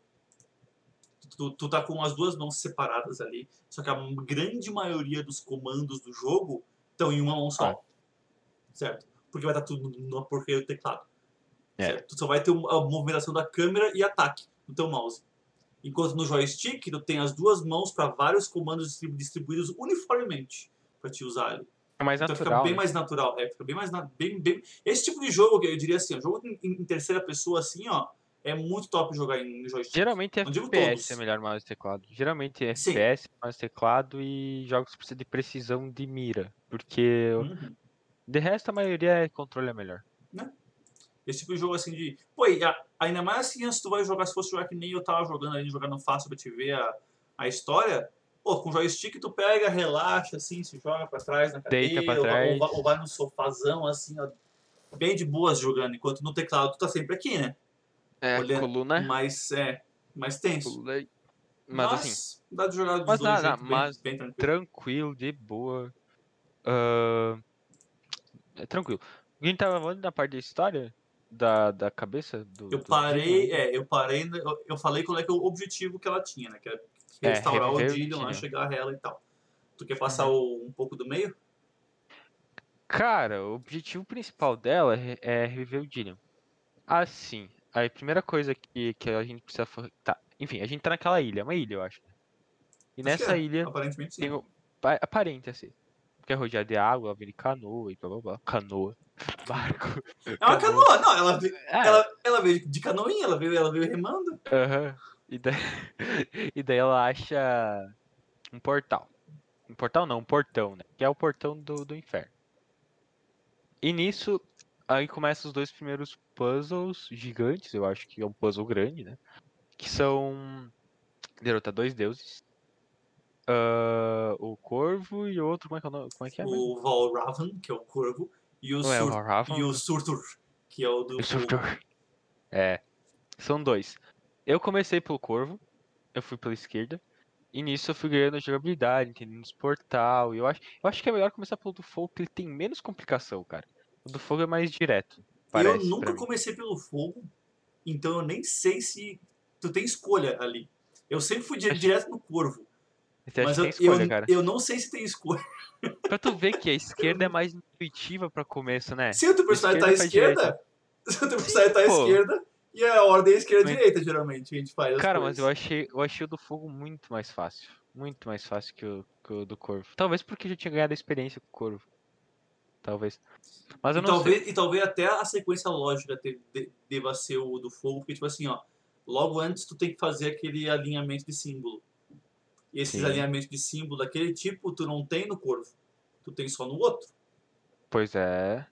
tu. Tu tá com as duas mãos separadas ali. Só que a grande maioria dos comandos do jogo estão em uma mão só. Ah. Certo? Porque vai estar tudo no porcaria do teclado. É. Certo? Tu só vai ter um- a movimentação da câmera e ataque no teu mouse. Enquanto no joystick, tu tem as duas mãos para vários comandos distribu- distribuídos uniformemente para te usar ali. É mais Então fica natural. bem né? mais natural. É, fica bem mais. na- Bem, bem... Esse tipo de jogo, eu diria assim, ó, jogo em terceira pessoa, assim, ó, é muito top jogar em joystick. Geralmente digo FPS é melhor mouse e teclado. Geralmente Sim. FPS, mouse e teclado e jogos que precisam de precisão de mira. Porque Uhum. de resto a maioria é controle é melhor. Esse tipo de jogo assim de. Pô, e a- ainda mais assim, se tu vai jogar, se fosse jogar que nem eu tava jogando ali, jogando fácil pra te ver a, a história. Pô, com joystick tu pega, relaxa, assim, se joga pra trás na cadeira, Deita pra ou, trás. Ou, ou vai no sofazão, assim, ó, bem de boas jogando, enquanto no teclado tu tá sempre aqui, né? É, Olha, coluna. Mas é, mais tenso. coluna aí. Mas, assim, dá de jogar mas dois dá, bem, mas bem tranquilo. tranquilo, de boa. Ah, é tranquilo. A gente tava falando da parte da história da, da cabeça do. Eu do parei, Dillian. é, eu parei, na- eu, eu falei qual é que é o objetivo que ela tinha, né? Que é É, restaurar o reviver o lá, Dillian. chegar a ela e tal. Tu quer passar Uhum. o- um pouco do meio? Cara, o objetivo principal dela é, é reviver o Dillian. Assim, a primeira coisa que, que a gente precisa. Tá, enfim, a gente tá naquela ilha, é uma ilha, eu acho. E Acho nessa é, ilha Aparentemente sim. o. pa- Aparente assim. Porque é rodeado de água, ela vem de canoa e blá blá blá. Canoa. Barco. É uma canoa, não, ela veio, É, ela, ela veio de canoinha, ela veio, ela veio remando. Aham. E daí, e daí ela acha um portal. Um portal não, um portão, né? Que é o portão do, do inferno. E nisso, aí começam os dois primeiros puzzles gigantes, eu acho que é um puzzle grande, né? Que são derrotar dois deuses. Ah, o corvo e o outro, como é que é o nome? Como é que é? O Valravan, que é o corvo, e o, Não é o Sur, e o Surtur, que é o do O. Surtur. É. São dois. Eu comecei pelo corvo. Eu fui pela esquerda. E nisso eu fui ganhando jogabilidade, entendendo os portal. E eu acho, eu acho que é melhor começar pelo do fogo, porque ele tem menos complicação, cara. O do fogo é mais direto. Parece, eu nunca comecei pelo fogo, então eu nem sei se tu tem escolha ali. Eu sempre fui direto no corvo, Você mas eu, escolha, eu, cara. eu não sei se tem escolha. Pra tu ver que a esquerda é mais intuitiva pra começo, né? Se o teu personagem tá à Esquerda se o teu personagem tá à esquerda, e a ordem é esquerda Mas- direita, geralmente, a gente faz Cara, mas eu achei, eu achei o do fogo muito mais fácil. Muito mais fácil que o, que o do corvo. Talvez porque eu já tinha ganhado a experiência com o corvo. Talvez. Mas eu E não talvez, e talvez até a sequência lógica te- de- deva ser o do fogo, porque, tipo assim, ó, logo antes tu tem que fazer aquele alinhamento de símbolo. E esses Sim. alinhamentos de símbolo daquele tipo, tu não tem no corvo. Tu tem só no outro. sei. Pois é.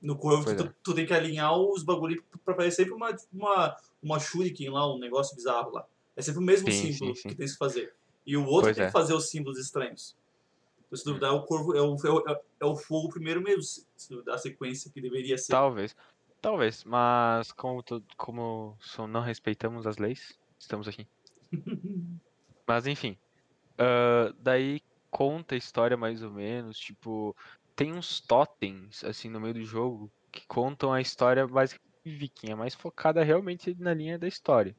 No corvo, tu, é. tu tem que alinhar os bagulho pra fazer sempre uma, uma, uma shuriken lá, um negócio bizarro lá. É sempre o mesmo Sim, símbolo sim, sim. que tem que fazer. E o outro Pois tem é. que fazer os símbolos estranhos. Então, se duvidar, o corvo é o, é o, é o fogo primeiro mesmo, se duvidar a sequência que deveria ser. Talvez. Talvez. Mas como, como não respeitamos as leis, estamos aqui. Mas enfim. ah, daí conta a história mais ou menos. Tipo, tem uns totens assim no meio do jogo que contam a história basicamente de viking, é mais focada realmente na linha da história.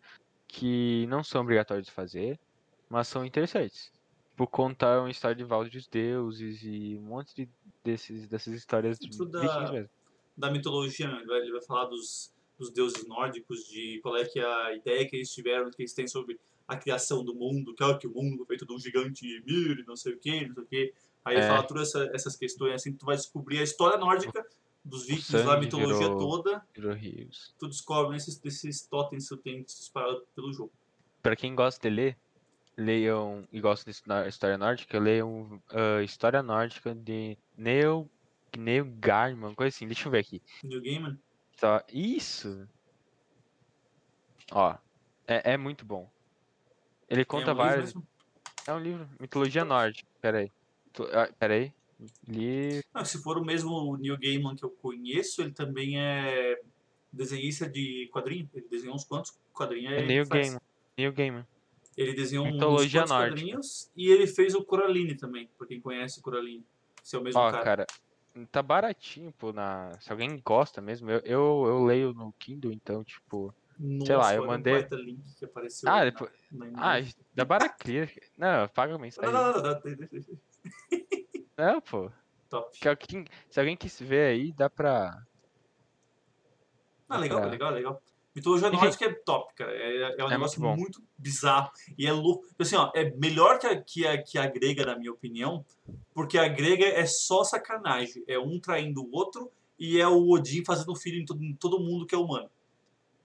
Que não são obrigatórios de fazer, mas são interessantes. Tipo, contar uma história de Valde dos Deuses e um monte de, desses, dessas histórias de da- da mitologia, né? ele vai, ele falar dos, dos deuses nórdicos, de qual é que é a ideia que eles tiveram, que eles têm sobre a criação do mundo, que, é que o mundo foi feito de um gigante Ymir, e não sei o que, não sei o que. Aí ele É. fala todas essa- essas questões, assim, tu vai descobrir a história nórdica dos vikings, lá, a mitologia virou- toda, Virou tu descobre esses, desses totens que tu tem disparado pelo jogo. Pra quem gosta de ler, leiam e gosta de história nórdica, leiam ah, História Nórdica de Neil, Neil Gaiman, coisa assim. Deixa eu ver aqui. New Game, Só, isso! Ó, é, é muito bom. Ele conta é um mesmo? É um livro, mitologia nórdica. Pera aí. Tu- ah, Pera aí. Li... Não, se for o mesmo Neil Gaiman que eu conheço, ele também é desenhista de quadrinho. Ele desenhou uns quantos quadrinhos. É Neil. Gaiman. Neil Gaiman. Ele desenhou uns Mitologia nórdica. quadrinhos e ele fez o Coraline também, pra quem conhece o Coraline. Esse é o mesmo Ó, cara. cara, tá baratinho, pô, na... Se alguém gosta mesmo, eu, eu, eu leio no Kindle, então, tipo... Nossa, sei lá, eu um mandei- baita link que apareceu Ah, na- depois... na Ah, imagem. dá baracria. Não, paga não, mensagem. não, não, não, deixa. Não, pô. Top. Que alguém- Se alguém quis ver aí, dá pra... Ah, legal, pra- legal, legal. Mitologia Enfim. nórdica é top, cara. É, é um É negócio muito muito bizarro. E é louco. Assim, ó, é melhor que a, que, a, que a grega, na minha opinião, porque a grega é só sacanagem. É um traindo o outro e é o Odin fazendo filho em todo, em todo mundo que é humano.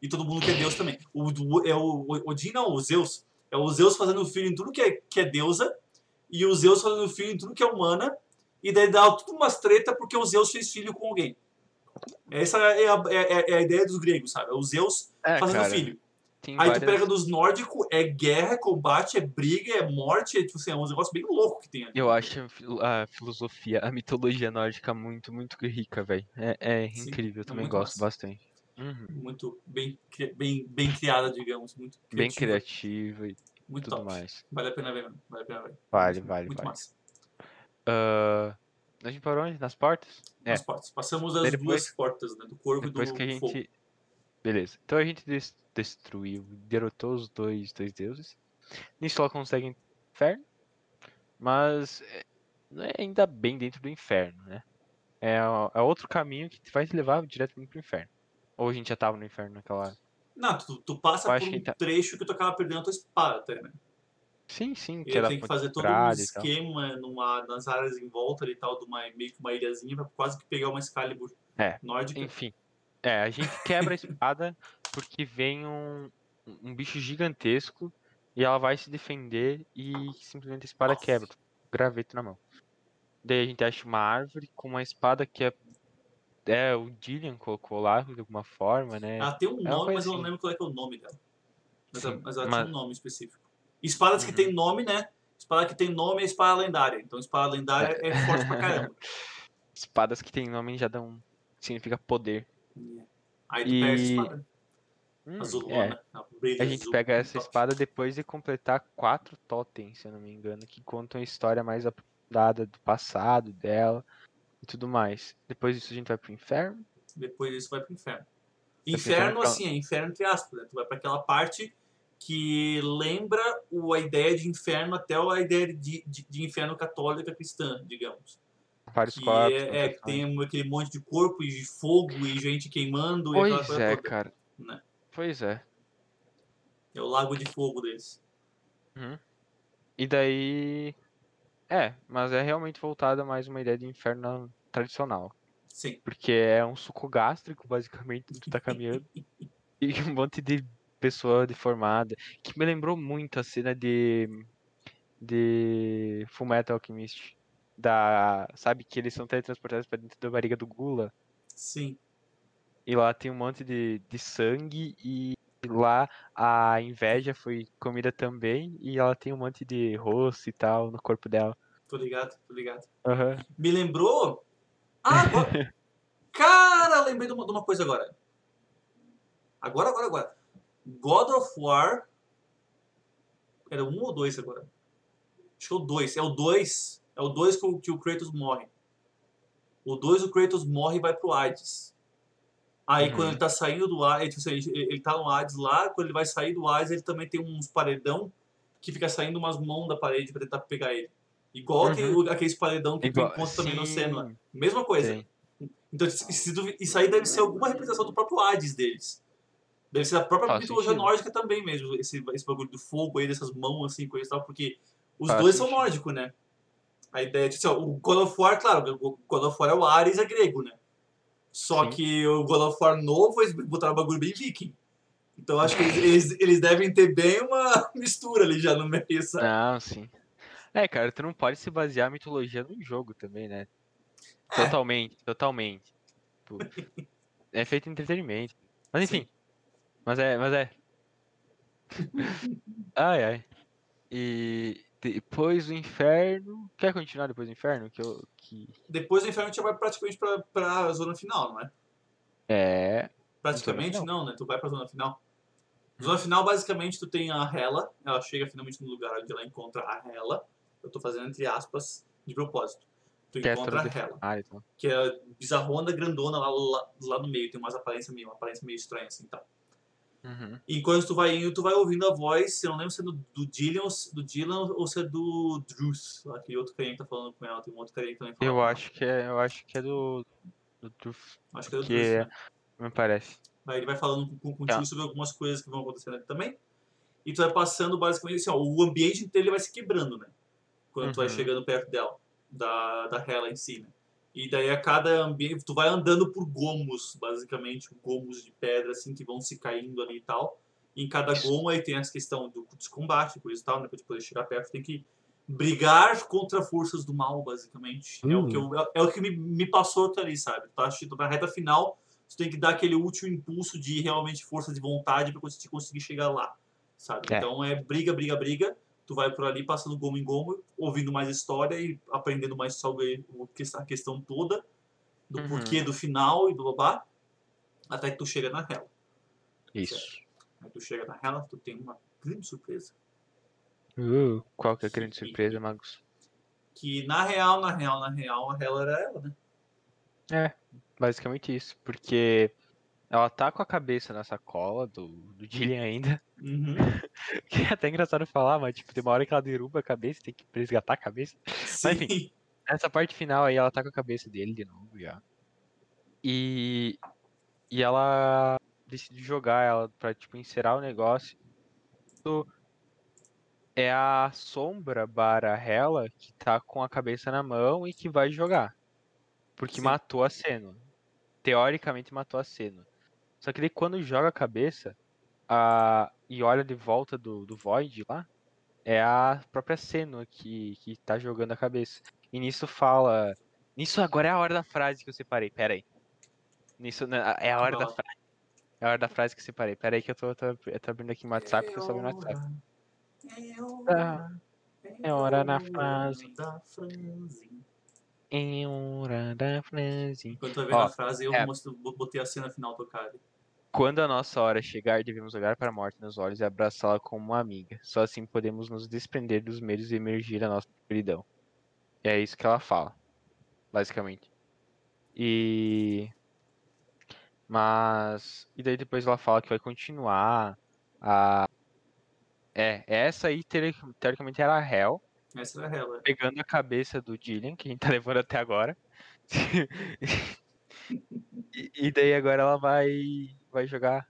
E todo mundo que é Deus também. O, do- é o, o Odin, não, o Zeus. É o Zeus fazendo filho em tudo que é, que é deusa e o Zeus fazendo filho em tudo que é humana. E daí dá tudo umas treta porque o Zeus fez filho com alguém. Essa é a, é- é a ideia dos gregos, sabe? É o Zeus É, fazendo cara, filho. tem Aí tu várias... pega dos nórdicos, é guerra, é combate, é briga, é morte, é, tipo assim, é um negócio bem louco que tem ali. Eu acho a fil- a filosofia, a mitologia nórdica muito, muito rica, velho. É, é Sim, incrível, eu é também muito gosto massa. bastante. Uhum. Muito bem, bem, bem criada, digamos. Muito Bem criativa, criativa e Muito tudo top. mais. Vale a pena ver, mano. Vale a pena ver. Vale, Muito- vale, Muito vale. massa. Ah, a gente parou onde? Nas portas? É. Nas portas. Passamos as depois- duas portas, né? Do corvo e do que a gente. fogo. Beleza. Então a gente des- destruiu, derrotou os dois, dois deuses. Nisso ela consegue inferno. Mas é, não é ainda bem dentro do inferno, né? É, é outro caminho que vai te levar diretamente pro inferno. Ou a gente já tava no inferno naquela hora. Não, tu, tu passa Eu por um que tá- trecho que tu acaba perdendo a tua espada até, né? Sim, sim, que era tem que fazer todo um esquema numa, nas áreas em volta ali e tal, de uma, meio que uma ilhazinha, pra quase que pegar uma Excalibur É, nórdica. Enfim. É, a gente quebra a espada porque vem um, um bicho gigantesco e ela vai se defender e simplesmente a espada Nossa. quebra. Graveto na mão. Daí a gente acha uma árvore com uma espada que é. É, o Dillian colocou lá de alguma forma, né? Ela tem um uma nome, mas eu não assim. lembro qual é, que é o nome dela. Mas, ela- Sim, mas ela mas- tem um nome específico. Espadas que Uhum. tem nome, né? Espada que tem nome é espada lendária. Então espada lendária é forte pra caramba. Espadas que tem nome já dão. Significa poder. Aí tu pega essa E- espada. Hum, azulona. A, é. brilha A gente azul, pega essa top. espada depois de completar quatro totens, se eu não me engano, que contam a história mais aprofundada do passado dela e tudo mais. Depois disso a gente vai pro inferno. Depois disso vai pro inferno. pro Inferno, inferno, assim, é inferno entre aspas, né? Tu vai pra aquela parte que lembra o, a ideia de inferno até a ideia de, de, de inferno católica cristã, digamos. Vários Que corpos. é, é, que tem aquele monte de corpo e de fogo e gente queimando e Pois coisa é, toda. cara. né? Pois é. É o lago de fogo deles. E daí. É, mas é realmente voltada mais uma ideia de inferno tradicional. Sim. Porque é um suco gástrico, basicamente, que tu tá caminhando. e um monte de pessoa deformada. Que me lembrou muito a cena de. De. Fullmetal Alchemist. Da. Sabe que eles são teletransportados pra dentro da barriga do Gula. Sim. E lá tem um monte de, de sangue. E lá a inveja foi comida também. E ela tem um monte de rosto e tal no corpo dela. Tô ligado, tô ligado. Aham. Me lembrou. Ah, agora. Cara, lembrei de uma, de uma coisa agora. Agora, agora, agora. God of War. Era um ou dois agora? Acho que é o dois. É o dois. É o dois que o, Kratos morre. O dois, o Kratos morre e vai pro Hades. Aí Uhum. quando ele tá saindo do Hades, ele, ele tá no Hades lá, quando ele vai sair do Hades, ele também tem uns paredão que fica saindo umas mãos da parede pra tentar pegar ele. Igual Uhum. aqueles paredão que tu Igual- encontra também no sim, Senua. Mesma coisa. sim. Então, tu- isso aí deve ser alguma representação do próprio Hades deles. Deve ser a própria Faz mitologia sentido. nórdica também mesmo, esse, esse bagulho do fogo aí, dessas mãos assim, coisa e tal, porque os Faz dois são sentido. nórdicos, né? A ideia de, assim, ó, o God of War, claro, o God of War é o Ares, é grego, né? Só Sim. que o God of War novo, eles botaram um bagulho bem viking. Então acho que eles, eles, eles devem ter bem uma mistura ali já no meio, sabe? Não, sim. É, cara, tu não pode se basear a mitologia num jogo também, né? É. Totalmente, totalmente. Tipo, é feito entretenimento. Mas enfim. Mas é, mas é. Ai, ai. E depois do inferno. Quer continuar depois do inferno? Que eu. Que... Depois do inferno a gente vai praticamente pra, pra zona final, não é? É. Praticamente não, né? Tu vai pra zona final. Zona final, basicamente, tu tem a Hela. Ela chega finalmente no lugar onde ela encontra a Hela. Eu tô fazendo entre aspas de propósito. Tu Que é encontra a Hela. Ah, então. Que é bizarrona, grandona lá, lá, lá no meio. Tem umas aparências meio, uma aparência meio estranha assim e tal. Uhum. Enquanto tu vai indo, tu vai ouvindo a voz. Eu não lembro se é do, do Dylan, do Dylan ou se é do Druce. Aquele outro carinha que tá falando com ela. Tem um outro carinha que também fala. Eu acho que é. Eu acho que é do. Do Truth, Acho que é do que Druce, é- né? me parece. Aí ele vai falando com, contigo Tá. sobre algumas coisas que vão acontecendo ali também. E tu vai passando basicamente assim, ó, o ambiente inteiro ele vai se quebrando, né? Quando tu vai Uhum. chegando perto dela, da, da Hela em si, né? E daí a cada ambiente, tu vai andando por gomos, basicamente, gomos de pedra, assim, que vão se caindo ali e tal. E em cada gomo aí tem essa questão do, dos combates, coisa e tal, né? Pra tu poder chegar perto, tem que brigar contra forças do mal, basicamente. É o Hum. que, eu, é, é o que me, me passou ali, sabe? Tá, na reta final, tu tem que dar aquele último impulso de realmente força de vontade pra você conseguir chegar lá, sabe? É. Então é briga, briga, briga. Tu vai por ali passando gomo em gomo, ouvindo mais história e aprendendo mais sobre a questão toda do Uhum. porquê do final e do babá, até que tu chega na Hela. Isso. Aí tu chega na Hela, tu tem uma grande surpresa. Uh, qual que é a grande surpresa, Magos? Que na real, na real, na real, a Hela era ela, né? É, basicamente isso. Porque ela tá com a cabeça na sacola do, do Dillian ainda. Uhum. Que é até engraçado falar, mas tipo, tem uma hora que ela derruba a cabeça, tem que resgatar a cabeça. Sim. enfim. Nessa parte final aí, ela tá com a cabeça dele de novo já. E. E ela decide jogar ela pra, tipo, encerrar o negócio. É a sombra barra Hela que tá com a cabeça na mão e que vai jogar. Porque Sim. matou a Senua. Teoricamente matou a Senua. Só que daí quando joga a cabeça a... e olha de volta do, do Void lá, é a própria Senua que, que tá jogando a cabeça. E nisso fala. Nisso agora é a hora da frase que eu separei. Pera aí. Nisso né, é a hora da Fala. frase. É a hora da frase que eu separei. Pera aí que eu tô, tô, eu tô abrindo aqui no WhatsApp porque eu só vi no WhatsApp. É hora, É hora na frase. da frase. É hora da frase. Enquanto vai ver Ó, na frase, eu é. mostro, botei a cena final tocada. Quando a nossa hora chegar, devemos olhar para a morte nos olhos e abraçá-la como uma amiga. Só assim podemos nos desprender dos medos e emergir da nossa escuridão. É isso que ela fala, basicamente. E. Mas. E daí depois ela fala que vai continuar a. É, essa aí teori- teoricamente era a Hel, Essa era ela. pegando a cabeça do Dillian, que a gente tá levando até agora. e, e daí agora ela vai. vai jogar.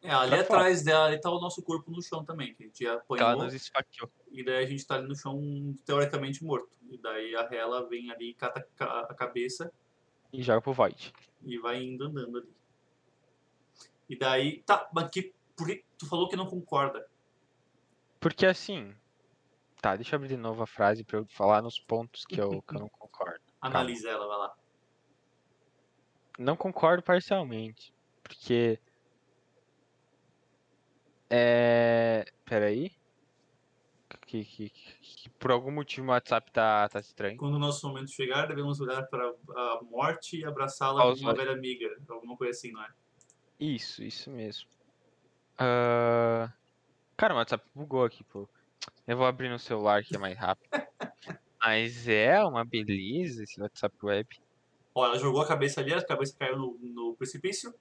É, ali Pra fora. atrás dela ali tá o nosso corpo no chão também, que a gente que Ela apanhou. nos esfaqueou. E daí a gente tá ali no chão, teoricamente morto. E daí a Hela vem ali, cata ca- a cabeça E joga pro Void. e vai indo andando ali. E daí. Tá, mas que. Por que tu falou que não concorda? Porque assim. Tá, deixa eu abrir de novo a frase pra eu falar nos pontos que eu, que eu não concordo. Analisa ela, vai lá. Não concordo parcialmente. Porque. É. Peraí. Que, que, que por algum motivo o WhatsApp tá, tá estranho. Quando o nosso momento chegar, devemos olhar para a morte e abraçá-la como uma velha amiga. Alguma coisa assim, não é? Isso, isso mesmo. Ah, Cara, o WhatsApp bugou aqui, pô. Eu vou abrir no celular que é mais rápido. Mas é uma beleza esse WhatsApp web. Ó, ela jogou a cabeça ali, a cabeça caiu no, no precipício.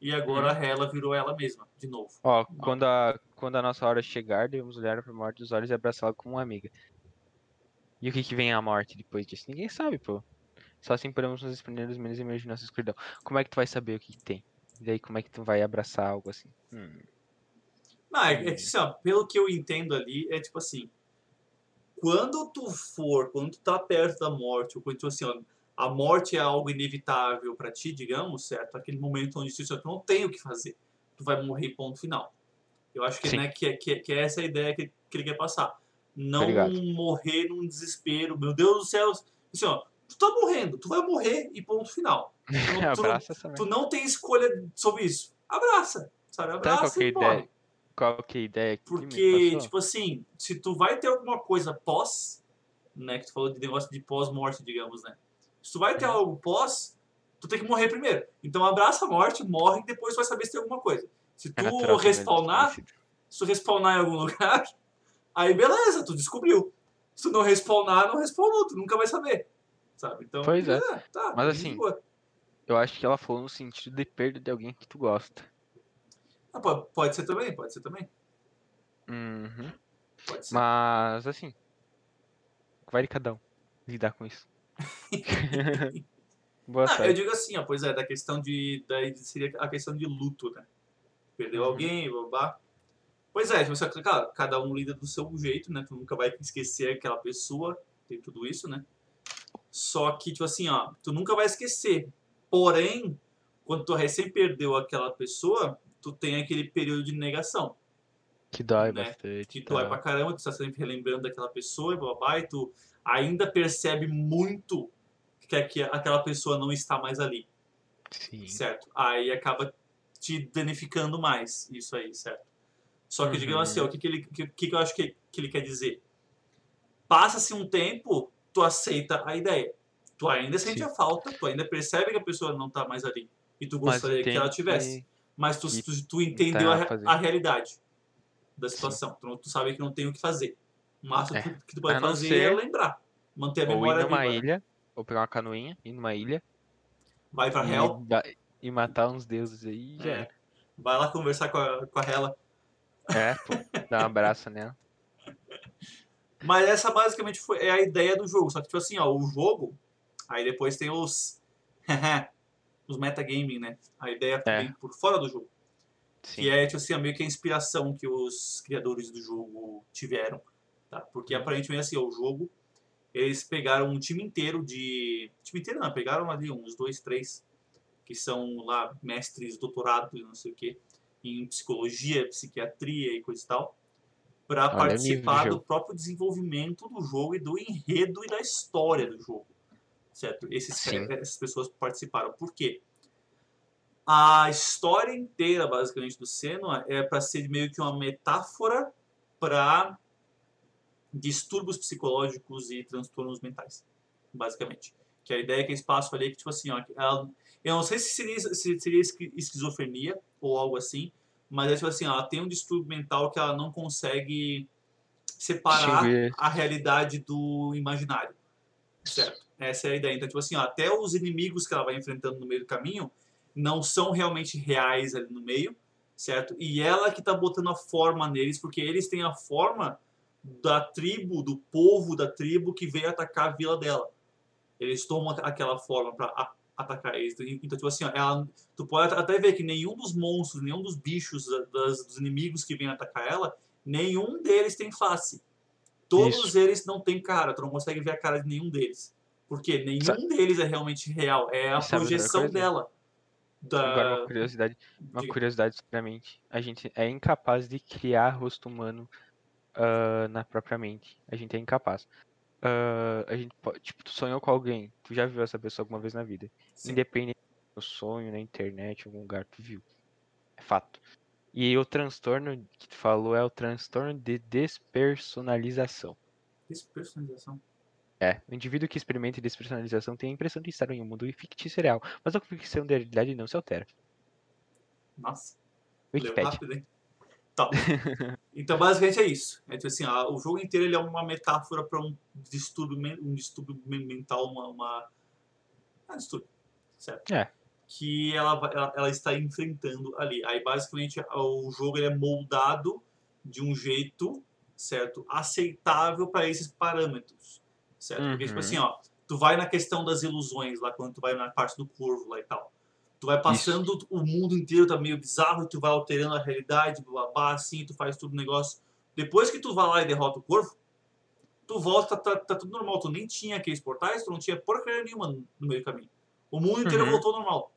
E agora a Hela virou ela mesma, de novo. Ó, quando a, quando a nossa hora chegar, devemos olhar para a morte dos olhos e abraçá-la como uma amiga. E o que que vem a morte depois disso? Ninguém sabe, pô. Só assim podemos nos desprender dos medos e emergir nossa escuridão. Como é que tu vai saber o que, que tem? E daí como é que tu vai abraçar algo assim? Hum, Não, é, é que assim, ó, pelo que eu entendo ali, é tipo assim. Quando tu for, quando tu tá perto da morte, ou quando tu, assim, ó, a morte é algo inevitável pra ti, digamos, certo? Aquele momento onde tu, tu não tem o que fazer. Tu vai morrer, ponto final. Eu acho que, né, que, é- que, é- que é essa a ideia que, que ele quer passar. Não ligado. morrer num desespero. Meu Deus do céu. Assim, ó, tu tá morrendo, tu vai morrer e ponto final. Tu não- tu abraça tu não tem escolha sobre isso. Abraça, sabe? Abraça a e morre. ideia? Qual que é a ideia que Porque, tipo assim, se tu vai ter alguma coisa pós, né? Que tu falou de negócio de pós-morte, digamos, né? Se tu vai ter Uhum. algo pós, tu tem que morrer primeiro. Então abraça a morte, morre e depois tu vai saber se tem alguma coisa. Se É tu de respawnar, se tu respawnar em algum lugar, aí beleza, tu descobriu. Se tu não respawnar, não respawnou, tu nunca vai saber. Sabe? Então, Pois é. tá, Mas assim, boa. Eu acho que ela falou no sentido de perda de alguém que tu gosta. Ah, pode, pode ser também, pode ser também. Uhum. Pode ser. Mas, assim. Vai de cada um lidar com isso. Boa eu digo assim, ó, pois é, da questão de. Daí seria a questão de luto, né? Perdeu Uhum. alguém, babá. Pois é, que, cara, cada um lida do seu jeito, né? Tu nunca vai esquecer aquela pessoa, tem tudo isso, né? Só que, tipo assim, ó, tu nunca vai esquecer. Porém, quando tu recém perdeu aquela pessoa, tu tem aquele período de negação. Que dói né, bastante. Que tu vai tal. pra caramba, tu tá sempre relembrando daquela pessoa e babá, e tu ainda percebe muito que aqui- aquela pessoa não está mais ali. Sim. Certo. Aí acaba te danificando mais isso aí, certo? Só que, Uhum. digamos assim, ó, o que, que, ele, que, que eu acho que, que ele quer dizer? Passa-se um tempo, tu aceita a ideia. Tu ainda sente Sim. a falta, tu ainda percebe que a pessoa não tá mais ali. E tu Mas gostaria que ela tivesse. Mas tu, que tu, tu entendeu tá a, a realidade da situação. Tu, tu sabe que não tem o que fazer. O máximo É. que, que tu pode fazer ser- é lembrar. Manter a Ou ir memória numa né? ilha, ou pegar uma canoinha, ir numa ilha Vai pra e, Hell, ba- e matar uns deuses aí e já É. era. vai lá conversar com a, com a Hela. É, pô, dá um abraço nela. Mas essa basicamente foi, é a ideia do jogo. Só que, tipo assim, ó, o jogo. Aí depois tem os. os metagaming, né? A ideia também por fora do jogo. Sim. Que é, tipo assim, meio que a inspiração que os criadores do jogo tiveram. Tá? Porque aparentemente, assim, ó, o jogo. Eles pegaram um time inteiro de. Time inteiro não, pegaram ali uns dois, três. Que são lá mestres, doutorados e não sei o quê. Em psicologia, psiquiatria e coisa e tal para participar do próprio desenvolvimento do jogo e do enredo e da história do jogo. Certo? Esses, Sim. essas pessoas participaram. Por quê? A história inteira, basicamente, do Senua é para ser meio que uma metáfora para distúrbios psicológicos e transtornos mentais, basicamente. Que a ideia é que esse espaço ali é que, tipo assim, ó, ela- Eu não sei se seria, se seria esqui- esquizofrenia ou algo assim, mas é tipo assim, ela tem um distúrbio mental que ela não consegue separar a realidade do imaginário. Certo? Essa é a ideia. Então, tipo assim, ó, até os inimigos que ela vai enfrentando no meio do caminho não são realmente reais ali no meio, certo? E ela que tá botando a forma neles, porque eles têm a forma da tribo, do povo da tribo que veio atacar a vila dela. Eles tomam aquela forma para atacar eles. Então, tipo assim, ó, ela, tu pode até ver que nenhum dos monstros, nenhum dos bichos, da- das, dos inimigos que vêm atacar ela, nenhum deles tem face. Todos Isso. eles não têm cara, tu não consegue ver a cara de nenhum deles. Porque nenhum Sabe- deles é realmente real, é a sabe projeção dela. Da... Agora uma curiosidade, uma Diga. curiosidade sinceramente, a gente é incapaz de criar rosto humano ah, na própria mente. A gente é incapaz. Ah, a gente pode, tipo, tu sonhou com alguém, tu já viu essa pessoa alguma vez na vida. Sim. Independente do sonho, na internet, em algum lugar, tu viu. É fato. E o transtorno que tu falou é o transtorno de despersonalização. Despersonalização. É, o indivíduo que experimenta despersonalização tem a impressão de estar em um mundo fictício e real, mas a ficção da realidade não se altera. Nossa. Wikipedia. rápido, hein? Tá. Então, basicamente é isso. É tipo assim, o jogo inteiro ele é uma metáfora para um distúrbio, um distúrbio men- mental, uma, uma... Ah, distúrbio, certo? É. Que ela, ela, ela está enfrentando ali. Aí, basicamente, o jogo ele é moldado de um jeito, certo? Aceitável para esses parâmetros, certo? Porque, tipo Uhum. assim, ó, tu vai na questão das ilusões, lá quando tu vai na parte do corvo lá e tal. Tu vai passando, o mundo inteiro tá meio bizarro, tu vai alterando a realidade, blá, blá, assim, tu faz tudo negócio. Depois que tu vai lá e derrota o corvo, tu volta, tá, tá tudo normal. Tu nem tinha aqueles portais, tu não tinha porcaria nenhuma no meio do caminho. O mundo inteiro Uhum. voltou normal.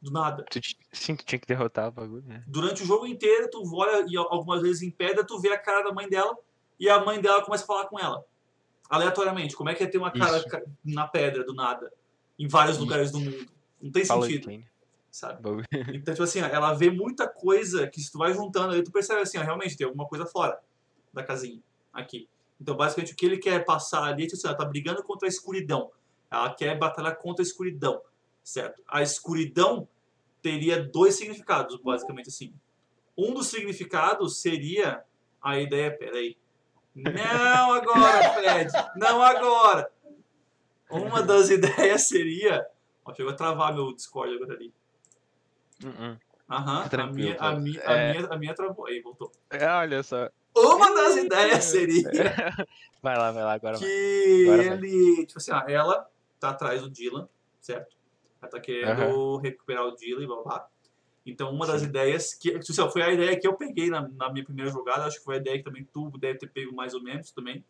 Do nada. Tu, sim, tu tinha que derrotar o bagulho, né? Durante o jogo inteiro, tu olha e algumas vezes em pedra, tu vê a cara da mãe dela e a mãe dela começa a falar com ela. Aleatoriamente. Como é que é ter uma cara Isso. na pedra, do nada? Em vários Isso. lugares do mundo. Não tem Fala sentido, entende? Sabe? Então, tipo assim, ó, ela vê muita coisa que se tu vai juntando aí, tu percebe assim, ó, realmente tem alguma coisa fora da casinha, aqui. Então, basicamente, o que ele quer passar ali é tipo assim, ela tá brigando contra a escuridão. Ela quer batalhar contra a escuridão, certo? A escuridão teria dois significados, basicamente assim. Um dos significados seria a ideia, peraí. Não agora, Fred! Não agora! Uma das ideias seria. Ó, chegou a travar meu Discord agora ali. Uh-uh. Aham, a minha, a, minha, a, É. minha, a minha travou. Aí, voltou. É, olha só. Uma das ideias seria Vai lá, vai lá, agora vai. que Agora vai. ele. Tipo assim, ó, ela tá atrás do Dylan, certo? Ela tá querendo recuperar o Dylan e blá blá. Então, uma das Sim. ideias que. Tipo assim, foi a ideia que eu peguei na, na minha primeira jogada. Acho que foi a ideia que também tu deve ter pego mais ou menos também.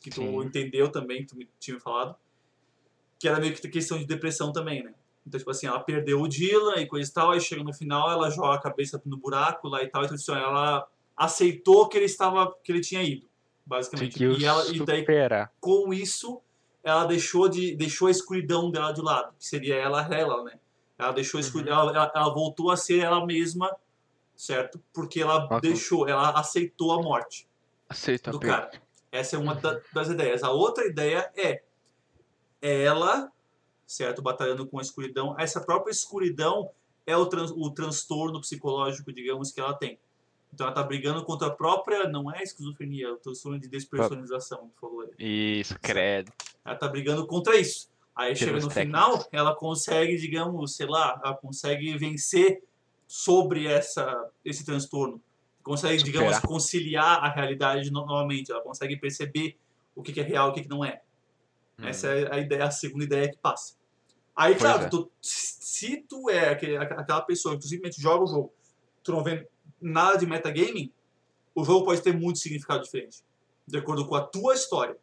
Que tu Sim. entendeu também, que tu me tinha me falado. Que era meio que questão de depressão também, né? Então, tipo assim, ela perdeu o Dylan e coisa e tal, aí chega no final, ela joga a cabeça no buraco lá e tal, então, assim, ela aceitou que ele estava, que ele tinha ido, basicamente. E, ela, e daí, com isso, ela deixou, de, deixou a escuridão dela de lado, que seria ela, ela, né? Ela deixou a escuridão, ela, ela, ela voltou a ser ela mesma, certo? Porque ela deixou, ela aceitou a morte Aceita do cara. Essa é uma da- das ideias. A outra ideia é ela, certo, batalhando com a escuridão. Essa própria escuridão é o, trans, o transtorno psicológico, digamos, que ela tem. Então ela tá brigando contra a própria, não é esquizofrenia, é o transtorno de despersonalização, por favor. Isso, credo. Ela tá brigando contra isso. Aí chega no final, ela consegue, digamos, sei lá, ela consegue vencer sobre essa, esse transtorno. Consegue, Superar. digamos, conciliar a realidade no- novamente. Ela consegue perceber o que que é real e o que que não é. Hum. Essa é a ideia, a segunda ideia que passa. Aí, Pois claro, é. tu- se tu é aquele- aquela pessoa que tu simplesmente joga o jogo, tu não vê nada de metagaming, o jogo pode ter muito significado diferente. De acordo com a tua história.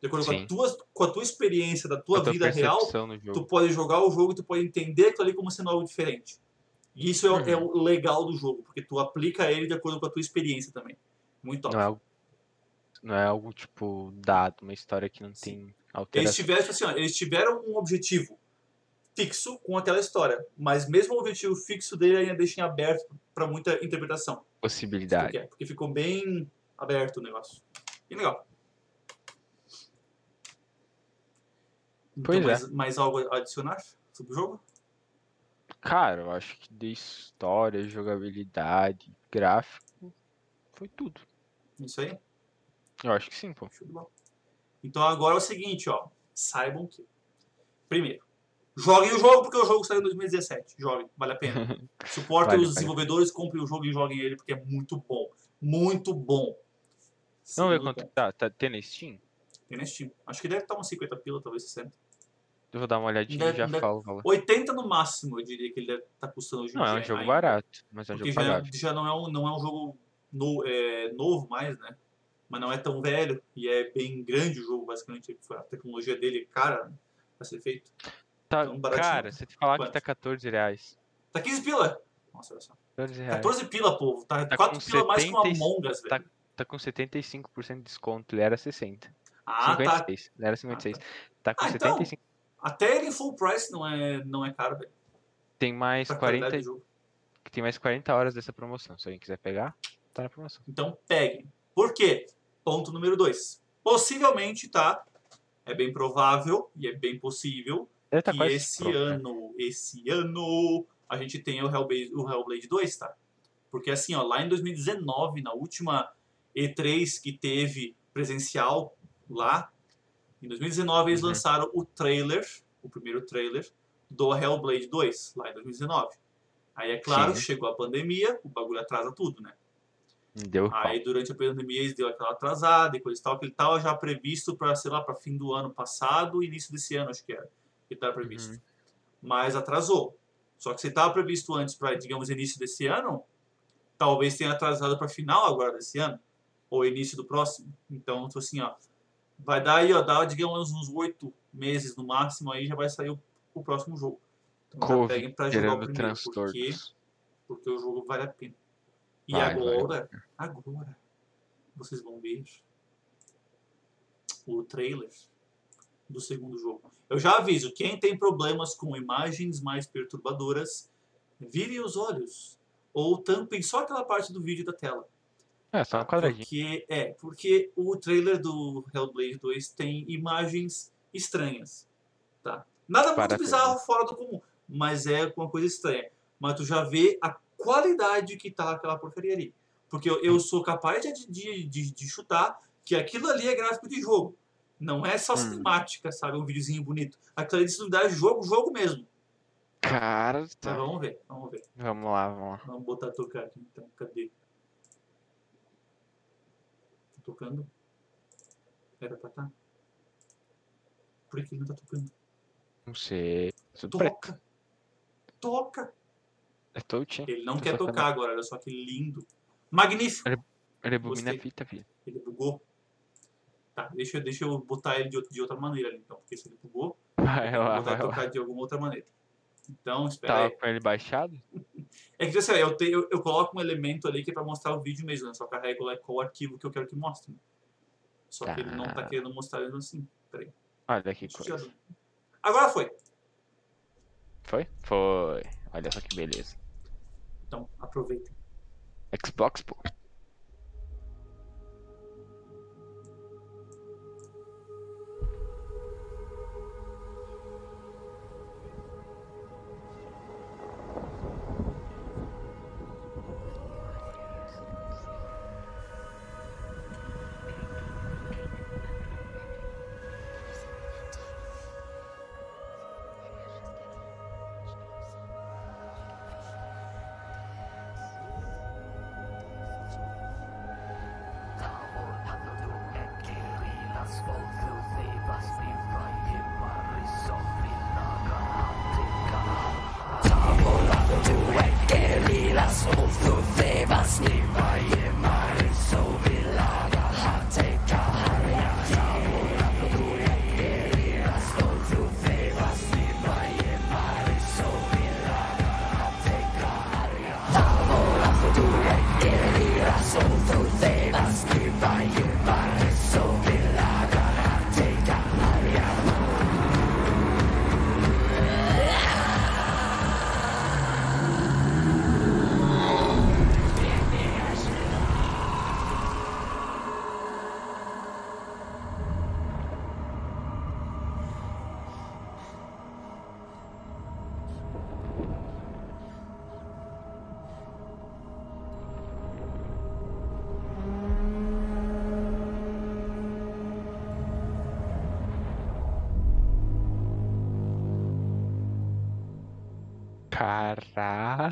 De acordo com a, Sim. tua, com a tua experiência da tua tua vida real, tu pode jogar o jogo e tu pode entender aquilo ali como sendo algo diferente. E isso é, o- Uhum. é o legal do jogo, porque tu aplica ele de acordo com a tua experiência também. Muito top. Não é não é algo tipo dado, uma história que não tem Eles tiveram, tipo assim, ó, eles tiveram um objetivo fixo com aquela história, mas mesmo o objetivo fixo dele ainda deixa em aberto para muita interpretação. Possibilidade. Porque, porque ficou bem aberto o negócio. Bem legal. Então, Pois é. mais, mais algo a adicionar sobre o jogo? Cara, eu acho que de história, jogabilidade, gráfico, foi tudo. Isso aí? Eu acho que sim, pô. Show de bola. Então agora é o seguinte, ó. Saibam que. Primeiro, joguem o jogo porque o jogo saiu em 2017. Joguem, vale a pena. Suportem Vale, os vale. desenvolvedores, comprem o jogo e joguem ele porque é muito bom. Muito bom. Vamos ver quanto tá. Tá tem na Steam? Tem na Steam. Acho que deve estar uns 50 pila, talvez 60. Eu vou dar uma olhadinha Deve- e já deve- falo valor. 80 no máximo, eu diria que ele deve estar custando hoje em Não, é dia um jogo ainda. barato, mas é um Porque jogo já, pagável. já não, é um, não é um jogo no- é, novo mais, né? Mas não é tão velho e é bem grande o jogo, basicamente. A tecnologia dele é cara né, pra ser feito. Tá, então, cara, se te falar que Quanto? tá 14 reais. Tá 15 pila! Nossa, olha só. 14 reais. 14 pila, povo. Tá, Tá 4 com pila mais que uma 70 Among Us, tá- velho. Tá com 75% de desconto, ele era 60. Ah, tá. 56, ele era 56. Tá com Ah, então, 75. Até ele em full price não é, não é caro, velho. Tem mais Pra qualidade 40, do jogo. tem mais 40 horas dessa promoção. Se alguém quiser pegar, tá na promoção. Então peguem. Por quê? Ponto número 2. Possivelmente, tá? É bem provável e é bem possível tá que esse pronto, né? ano, esse ano, a gente tenha o Hellblade, o Hellblade 2, tá? Porque assim, ó, lá em 2019, na última E3 que teve presencial lá, em 2019 eles Uhum. lançaram o trailer, o primeiro trailer do Hellblade 2, lá em 2019. Aí é claro, Sim. chegou a pandemia, o bagulho atrasa tudo, né? Deu pau. Aí durante a pandemia eles deu aquela atrasada e coisa e tal, que ele estava já previsto para, sei lá, para fim do ano passado, início desse ano, acho que era. Que estava previsto. Uhum. Mas atrasou. Só que se estava previsto antes para, digamos, início desse ano, talvez tenha atrasado para final agora desse ano, ou início do próximo. Então, tipo assim, ó, vai dar aí, ó, dá, digamos, uns oito meses no máximo, aí já vai sair o, o próximo jogo. Então já Covid peguem para jogar o primeiro, porque, porque o jogo vale a pena. E Vai, agora, agora, vocês vão ver o trailer do segundo jogo. Eu já aviso, quem tem problemas com imagens mais perturbadoras, virem os olhos ou tampem só aquela parte do vídeo da tela. É, só um quadradinho. Porque, é, porque o trailer do Hellblade 2 tem imagens estranhas, tá? Nada muito Para bizarro, fora do comum, mas é uma coisa estranha. Mas tu já vê a qualidade que tá aquela porcaria ali. Porque eu, eu sou capaz de, de, de, de chutar que aquilo ali é gráfico de jogo. Não é só Hum. cinemática, sabe? Um videozinho bonito. Aquilo ali se duvidar é jogo, jogo mesmo. Cara, Mas tá. vamos ver, vamos ver. Vamos lá, vamos lá. Vamos botar tocar aqui então. Cadê? Tá tocando? Era pra tá? Por que ele não tá tocando? Não sei. Tudo preto. Toca! É touch, hein? Ele não Tá quer tocar agora, olha só que lindo. Magnífico! Ele a Gostei. fita, filho. Ele bugou. Tá, deixa, eu- deixa eu botar ele de, outra- de outra maneira ali então, porque se ele bugou, Vai eu vou lá, botar vai ele lá. tocar de alguma outra maneira. Então, espera Tava aí. com ele baixado? É que assim, eu, te- eu, eu coloco um elemento ali que é pra mostrar o vídeo mesmo, né? Só carrego lá qual arquivo que eu quero que mostre. Só que ele não tá Tá. querendo mostrar mesmo assim. Peraí. Olha que coisa. Agora foi. Foi? Foi. Olha só que beleza. Então, aproveitem. Xbox, pô.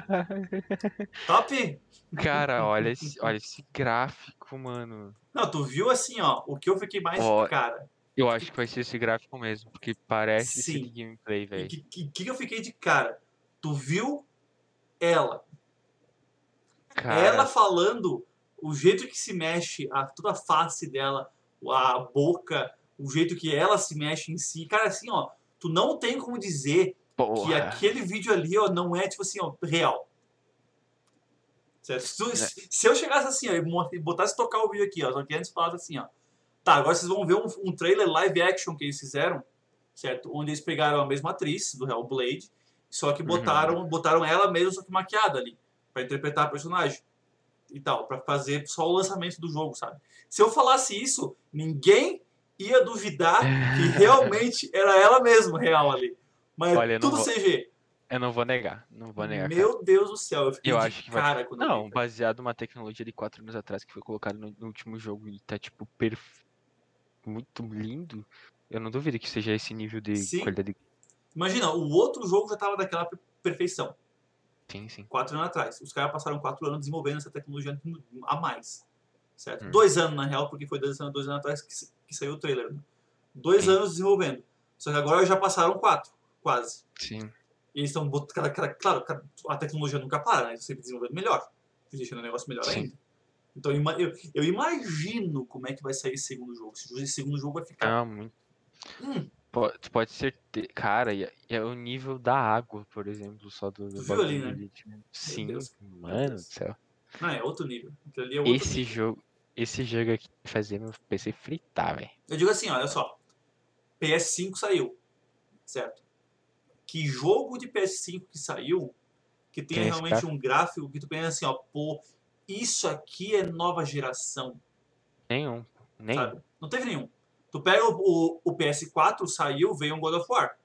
Top? Cara, olha esse, olha esse gráfico, mano. Não, tu viu assim, ó, o que eu fiquei mais Ó, de cara. Eu acho que vai ser esse gráfico mesmo, porque parece Sim. ser de gameplay, O velho. que, que, que eu fiquei de cara? Tu viu ela? Cara, Ela falando o jeito que se mexe, a, toda a face dela, a boca, o jeito que ela se mexe em si. Cara, assim, ó, tu não tem como dizer que porra. aquele vídeo ali, ó, não é, tipo assim, ó, real. Certo? Se, tu- É. se- eu chegasse assim, ó, e botasse tocar o vídeo aqui, ó, só que antes falasse assim, ó, tá, agora vocês vão ver um, um trailer live action que eles fizeram, certo? Onde eles pegaram a mesma atriz do Hellblade, só que Uhum. botaram, botaram ela mesmo, só que maquiada ali, pra interpretar a personagem e tal, pra fazer só o lançamento do jogo, sabe? Se eu falasse isso, ninguém ia duvidar que realmente era ela mesma real ali. Mas Olha, tudo CG. Eu não vou negar, não vou negar. cara. Meu Deus do céu, eu fiquei Eu de acho que vai- cara quando eu Não, vi. baseado numa tecnologia de 4 anos atrás que foi colocada no, no último jogo e tá, tipo, perf... muito lindo. Eu não duvido que seja esse nível de Sim. qualidade. Imagina, o outro jogo já tava daquela per- perfeição, Sim, sim. quatro anos atrás. Os caras passaram quatro anos desenvolvendo essa tecnologia a mais. Certo? Hum. Dois anos, na real, porque foi dois anos, dois anos atrás que, que saiu o trailer. Né? Dois Sim. anos desenvolvendo. Só que agora já passaram quatro, quase. Sim. E eles estão botando. Claro, a tecnologia nunca para, né? Eles sempre desenvolvendo melhor. Deixando o negócio melhor Sim. ainda. Então eu, eu, imagino como é que vai sair esse segundo jogo. Esse segundo jogo vai ficar. Não, muito. Hum, Pode, pode ser. Cara, é, é o nível da água, por exemplo, só do. do viu ali, né? Sim, mano do céu. não, é outro nível. É outro Esse nível. jogo. Esse jogo aqui vai fazer meu PC fritar, velho. Eu digo assim, olha só. PS5 saiu, certo? Que jogo de PS5 que saiu que tenha Tem esse realmente um gráfico que tu pensa assim, ó, pô, isso aqui é nova geração, Nenhum. Nenhum. sabe? Não teve nenhum. Tu pega o, o, o PS4, saiu, veio um God of War.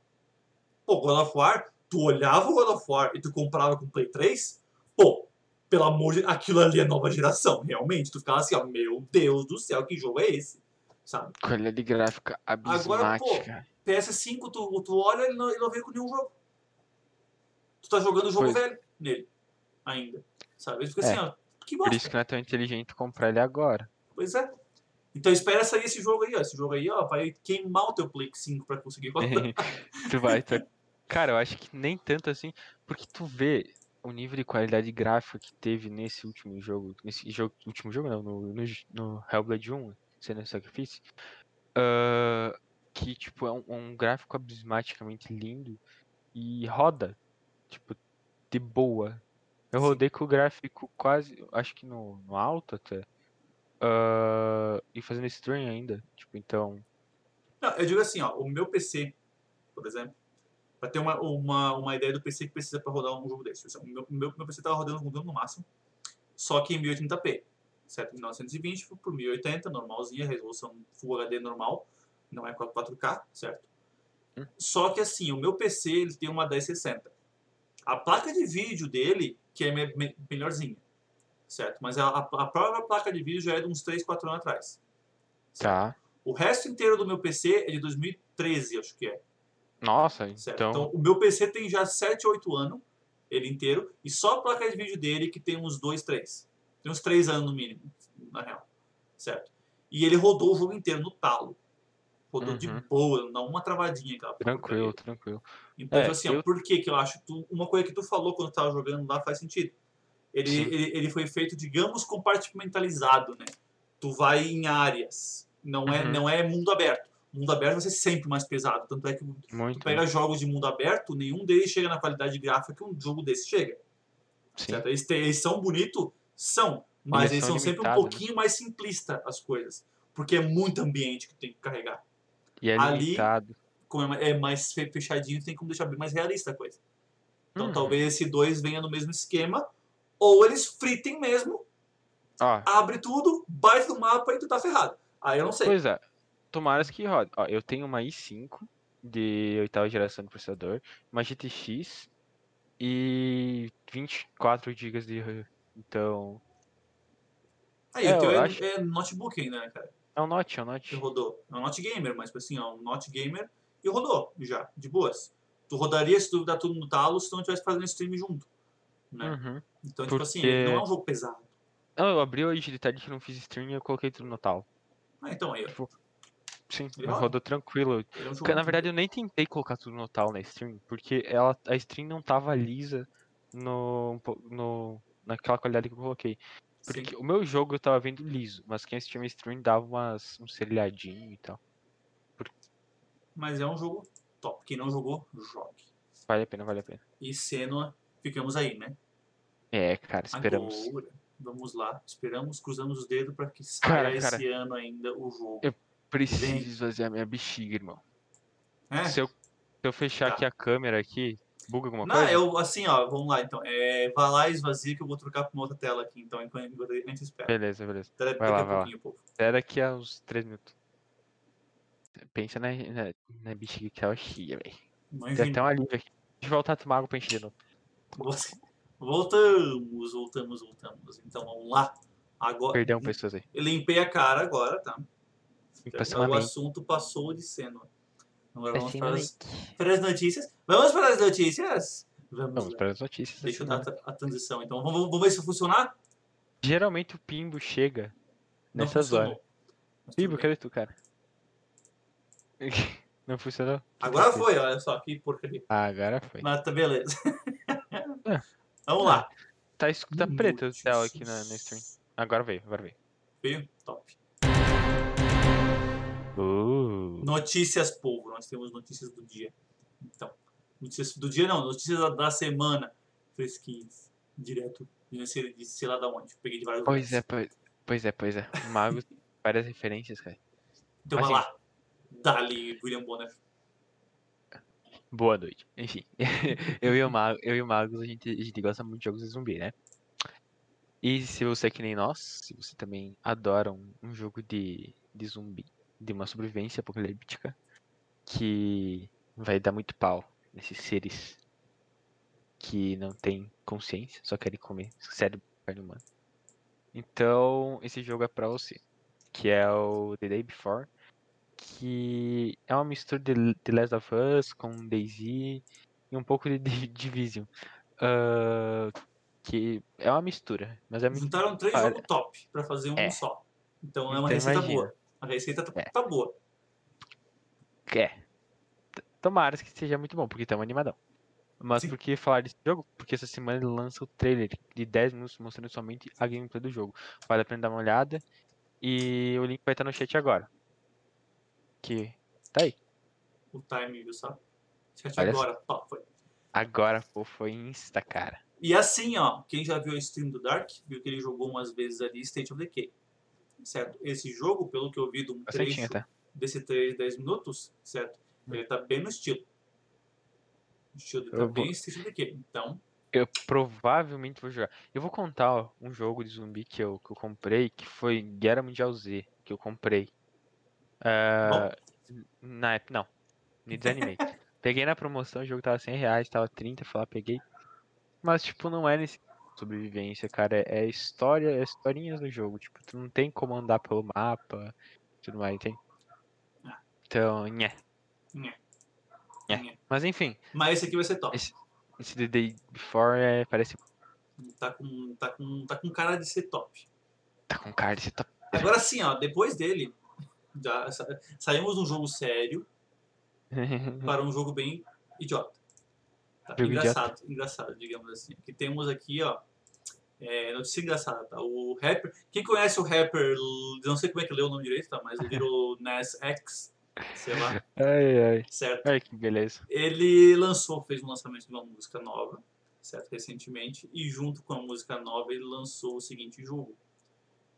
Pô, God of War, tu olhava o God of War e tu comprava com o Play 3, pô, pelo amor de aquilo ali é nova geração, realmente. Tu ficava assim, ó, meu Deus do céu, que jogo é esse? Sabe? Qualidade gráfica abismática. PS5, tu, tu olha ele não, ele não veio com nenhum jogo. Tu tá jogando o jogo Pois. velho nele, ainda. Sabe? Ele fica É. assim, ó, que Por bosta. isso que não é tão inteligente comprar ele agora. Pois é. Então espera sair esse jogo aí, ó. Esse jogo aí, ó, vai queimar o teu Play 5 pra conseguir rodar. tu vai. tá- Cara, eu acho que nem tanto assim. Porque tu vê o nível de qualidade gráfica que teve nesse último jogo. Nesse jogo. Último jogo não, no, no, no Hellblade 1, Senna Sacrifice. ah, que tipo, é um, um gráfico abismaticamente lindo e roda. Tipo, de boa. Eu Sim. rodei com o gráfico quase. Acho que no, no alto até. ah, e fazendo stream ainda. Tipo, então. Não, eu digo assim, ó, o meu PC, por exemplo, pra ter uma, uma, uma ideia do PC que precisa pra rodar um jogo desse. O meu, meu, meu PC tava rodando, rodando no máximo, só que em 1080p. Certo? 1920 por 1080, normalzinha, resolução Full HD normal, não é 4K, certo? Hum. Só que assim, o meu PC ele tem uma 1060. A placa de vídeo dele, que é me- me- melhorzinha, certo? Mas a, a, a própria placa de vídeo já é de uns 3, 4 anos atrás. Tá. O resto inteiro do meu PC é de 2013, acho que é. Nossa, Certo? então. Então, o meu PC tem já 7, 8 anos, ele inteiro, e só a placa de vídeo dele que tem uns 2, 3. Tem uns 3 anos no mínimo, na real. Certo? E ele rodou o jogo inteiro no talo. Rodou de Uhum. boa, não dá uma travadinha aquela Tranquilo, porcaria. tranquilo. Então, É, assim, ó, eu- por que que eu acho? Tu, uma coisa que tu falou quando tu tava jogando lá faz sentido. Ele, ele, ele foi feito, digamos, compartimentalizado, né? Tu vai em áreas. Não é, Uhum. não é mundo aberto. Mundo aberto vai ser sempre mais pesado. Tanto é que Muito. Tu pega jogos de mundo aberto, nenhum deles chega na qualidade gráfica que um jogo desse chega. Sim. Certo? Eles, eles são bonitos? São. Mas Eles eles, são sempre um né? pouquinho mais simplistas as coisas. Porque é muito ambiente que tem que carregar. E é ali- limitado. Como é é mais fe- fechadinho, tem como deixar bem mais realista a coisa. Então Uhum. talvez esse dois venha no mesmo esquema. Ou eles fritem mesmo, abre tudo, bate no mapa e tu tá ferrado. Aí eu não sei. pois é. Tomaras que rode. Ó, eu tenho uma i5 de oitava geração de processador, uma GTX e 24 GB de. Então, Aí, É, o teu eu é, acho- é notebook ainda, né, cara? é um Note, é um que Note. rodou. É um Note Gamer, mas tipo assim, ó, um Note Gamer e rodou já, de boas. Tu rodaria se tu dar tudo no talo se tu não estivesse fazendo stream junto. Né? Uhum. Então, tipo assim, Porque- não é um jogo pesado. Não, eu abri hoje de tarde que não fiz stream e eu coloquei tudo no tal. Ah, então aí, ó. Sim, Ele rodou tranquilo. É um Porque, na verdade, eu nem tentei colocar tudo no tal na stream, porque ela, a stream não tava lisa no, no, naquela qualidade que eu coloquei. Sim. Porque o meu jogo eu tava vendo liso, mas quem assistia minha stream dava umas, um serrilhadinho e tal. Mas é um jogo top. Quem não jogou, jogue. Vale a pena, vale a pena. E Senua, ficamos aí, né? É, cara, esperamos. Agora, vamos lá. Esperamos, cruzamos os dedos para que saia Cara, esse cara. ano ainda o jogo. Eu- Preciso esvaziar minha bexiga, irmão. É? Se eu, se eu fechar Tá. aqui a câmera aqui, buga alguma Não, coisa? eu, assim, ó, vamos lá então. É, vai lá e esvazia que eu vou trocar pra uma outra tela aqui, então, enquanto a gente espera. Beleza, beleza. Daqui Vai lá, a vai lá. pouquinho, povo. Até daqui a uns 3 minutos. Pensa na, na, na bexiga que tava cheia, velho. Tem até um alívio aqui. Deixa eu voltar a tomar água pra encher de novo. Voltamos, voltamos, voltamos. Então vamos lá. Agora, Perdão, pessoas aí. eu limpei a cara agora, tá? Então, o assunto passou de cena. Agora vamos Assim, para as, para as notícias. Vamos para as notícias? Vamos, Vamos para as notícias. Deixa eu dar a, a transição. Então vamos, vamos ver se vai funcionar? Geralmente o Pimbo chega Não nessas funcionou. horas. Mas Pimbo, cadê tu, cara? Não funcionou? Agora que foi, olha só, que porcaria. Ah, agora foi. Mas tá beleza. É. Vamos lá. Tá, tá preto o céu aqui na, na stream. Agora veio, agora veio. Veio? Top. Uh, Notícias, povo. Nós temos notícias do dia. Então, notícias do dia não, notícias da, da semana. Fresquinhas. Direto. De sei, de sei lá da onde. Peguei de vários pois é, lugares. pois, pois é, pois é. O Mago tem várias referências, cara. Então vai assim. lá. Dali, William Bonner. Boa noite. Enfim, eu e o Mago, eu e o Magos, a gente, a gente gosta muito de jogos de zumbi, né? E se você é que nem nós, se você também adora um, um jogo de, de zumbi, de uma sobrevivência apocalíptica, que vai dar muito pau nesses seres que não têm consciência, só querem comer cérebro carne humana. Então, esse jogo é pra você, que é o The Day Before, que é uma mistura de The Last of Us com DayZ e um pouco de Di- Division. Ah, que é uma mistura, mas é Juntaram três jogos top pra fazer um É. só. Então é uma Então receita imagina. boa. A receita tá, É. tá boa. É. Tomara que seja muito bom, porque estamos animadão. Mas Sim. por que falar desse jogo? Porque essa semana ele lança o trailer de 10 minutos mostrando somente a gameplay do jogo. Vale a pena dar uma olhada. E o link vai estar no chat agora. Que tá aí. O time, viu, sabe? Chat Olha agora. Top, foi. Agora, pô, foi insta, cara. E assim, ó, quem já viu a stream do Dark, viu que ele jogou umas vezes ali State of Decay. Certo? Esse jogo, pelo que eu vi de um Bastantinho trecho desse 3, 10 minutos, certo? Ele tá bem no estilo. O estilo Eu tá vou- bem of Decay. Então, Eu provavelmente vou jogar. Eu vou contar ó, um jogo de zumbi que eu, que eu comprei, que foi Guerra Mundial Z, que eu comprei. Ah, na época, não. Me desanimei. peguei na promoção, o jogo tava 100 reais, tava 30, fui lá, peguei. Mas, tipo, não é nesse sobrevivência, cara. É história, é historinhas no jogo. Tipo, tu não tem como andar pelo mapa tudo mais, tem? Então, nhé. Nhé. Nhé. Mas enfim, mas esse aqui vai ser top. Esse- esse The Day Before é, parece. Tá com, tá, com, tá com cara de ser top. Tá com cara de ser top. Agora sim, ó, depois dele, já sa- saímos de um jogo sério para um jogo bem idiota. Tá? Engraçado, engraçado, digamos assim. Aqui temos aqui, ó, é, notícia engraçada, tá? O rapper, quem conhece o rapper, não sei como é que leu o nome direito, tá? Mas o Little Nas X, sei lá, ai, ai. certo? Ai, que beleza. Ele lançou, fez um lançamento de uma música nova, certo? Recentemente, e junto com a música nova ele lançou o seguinte jogo.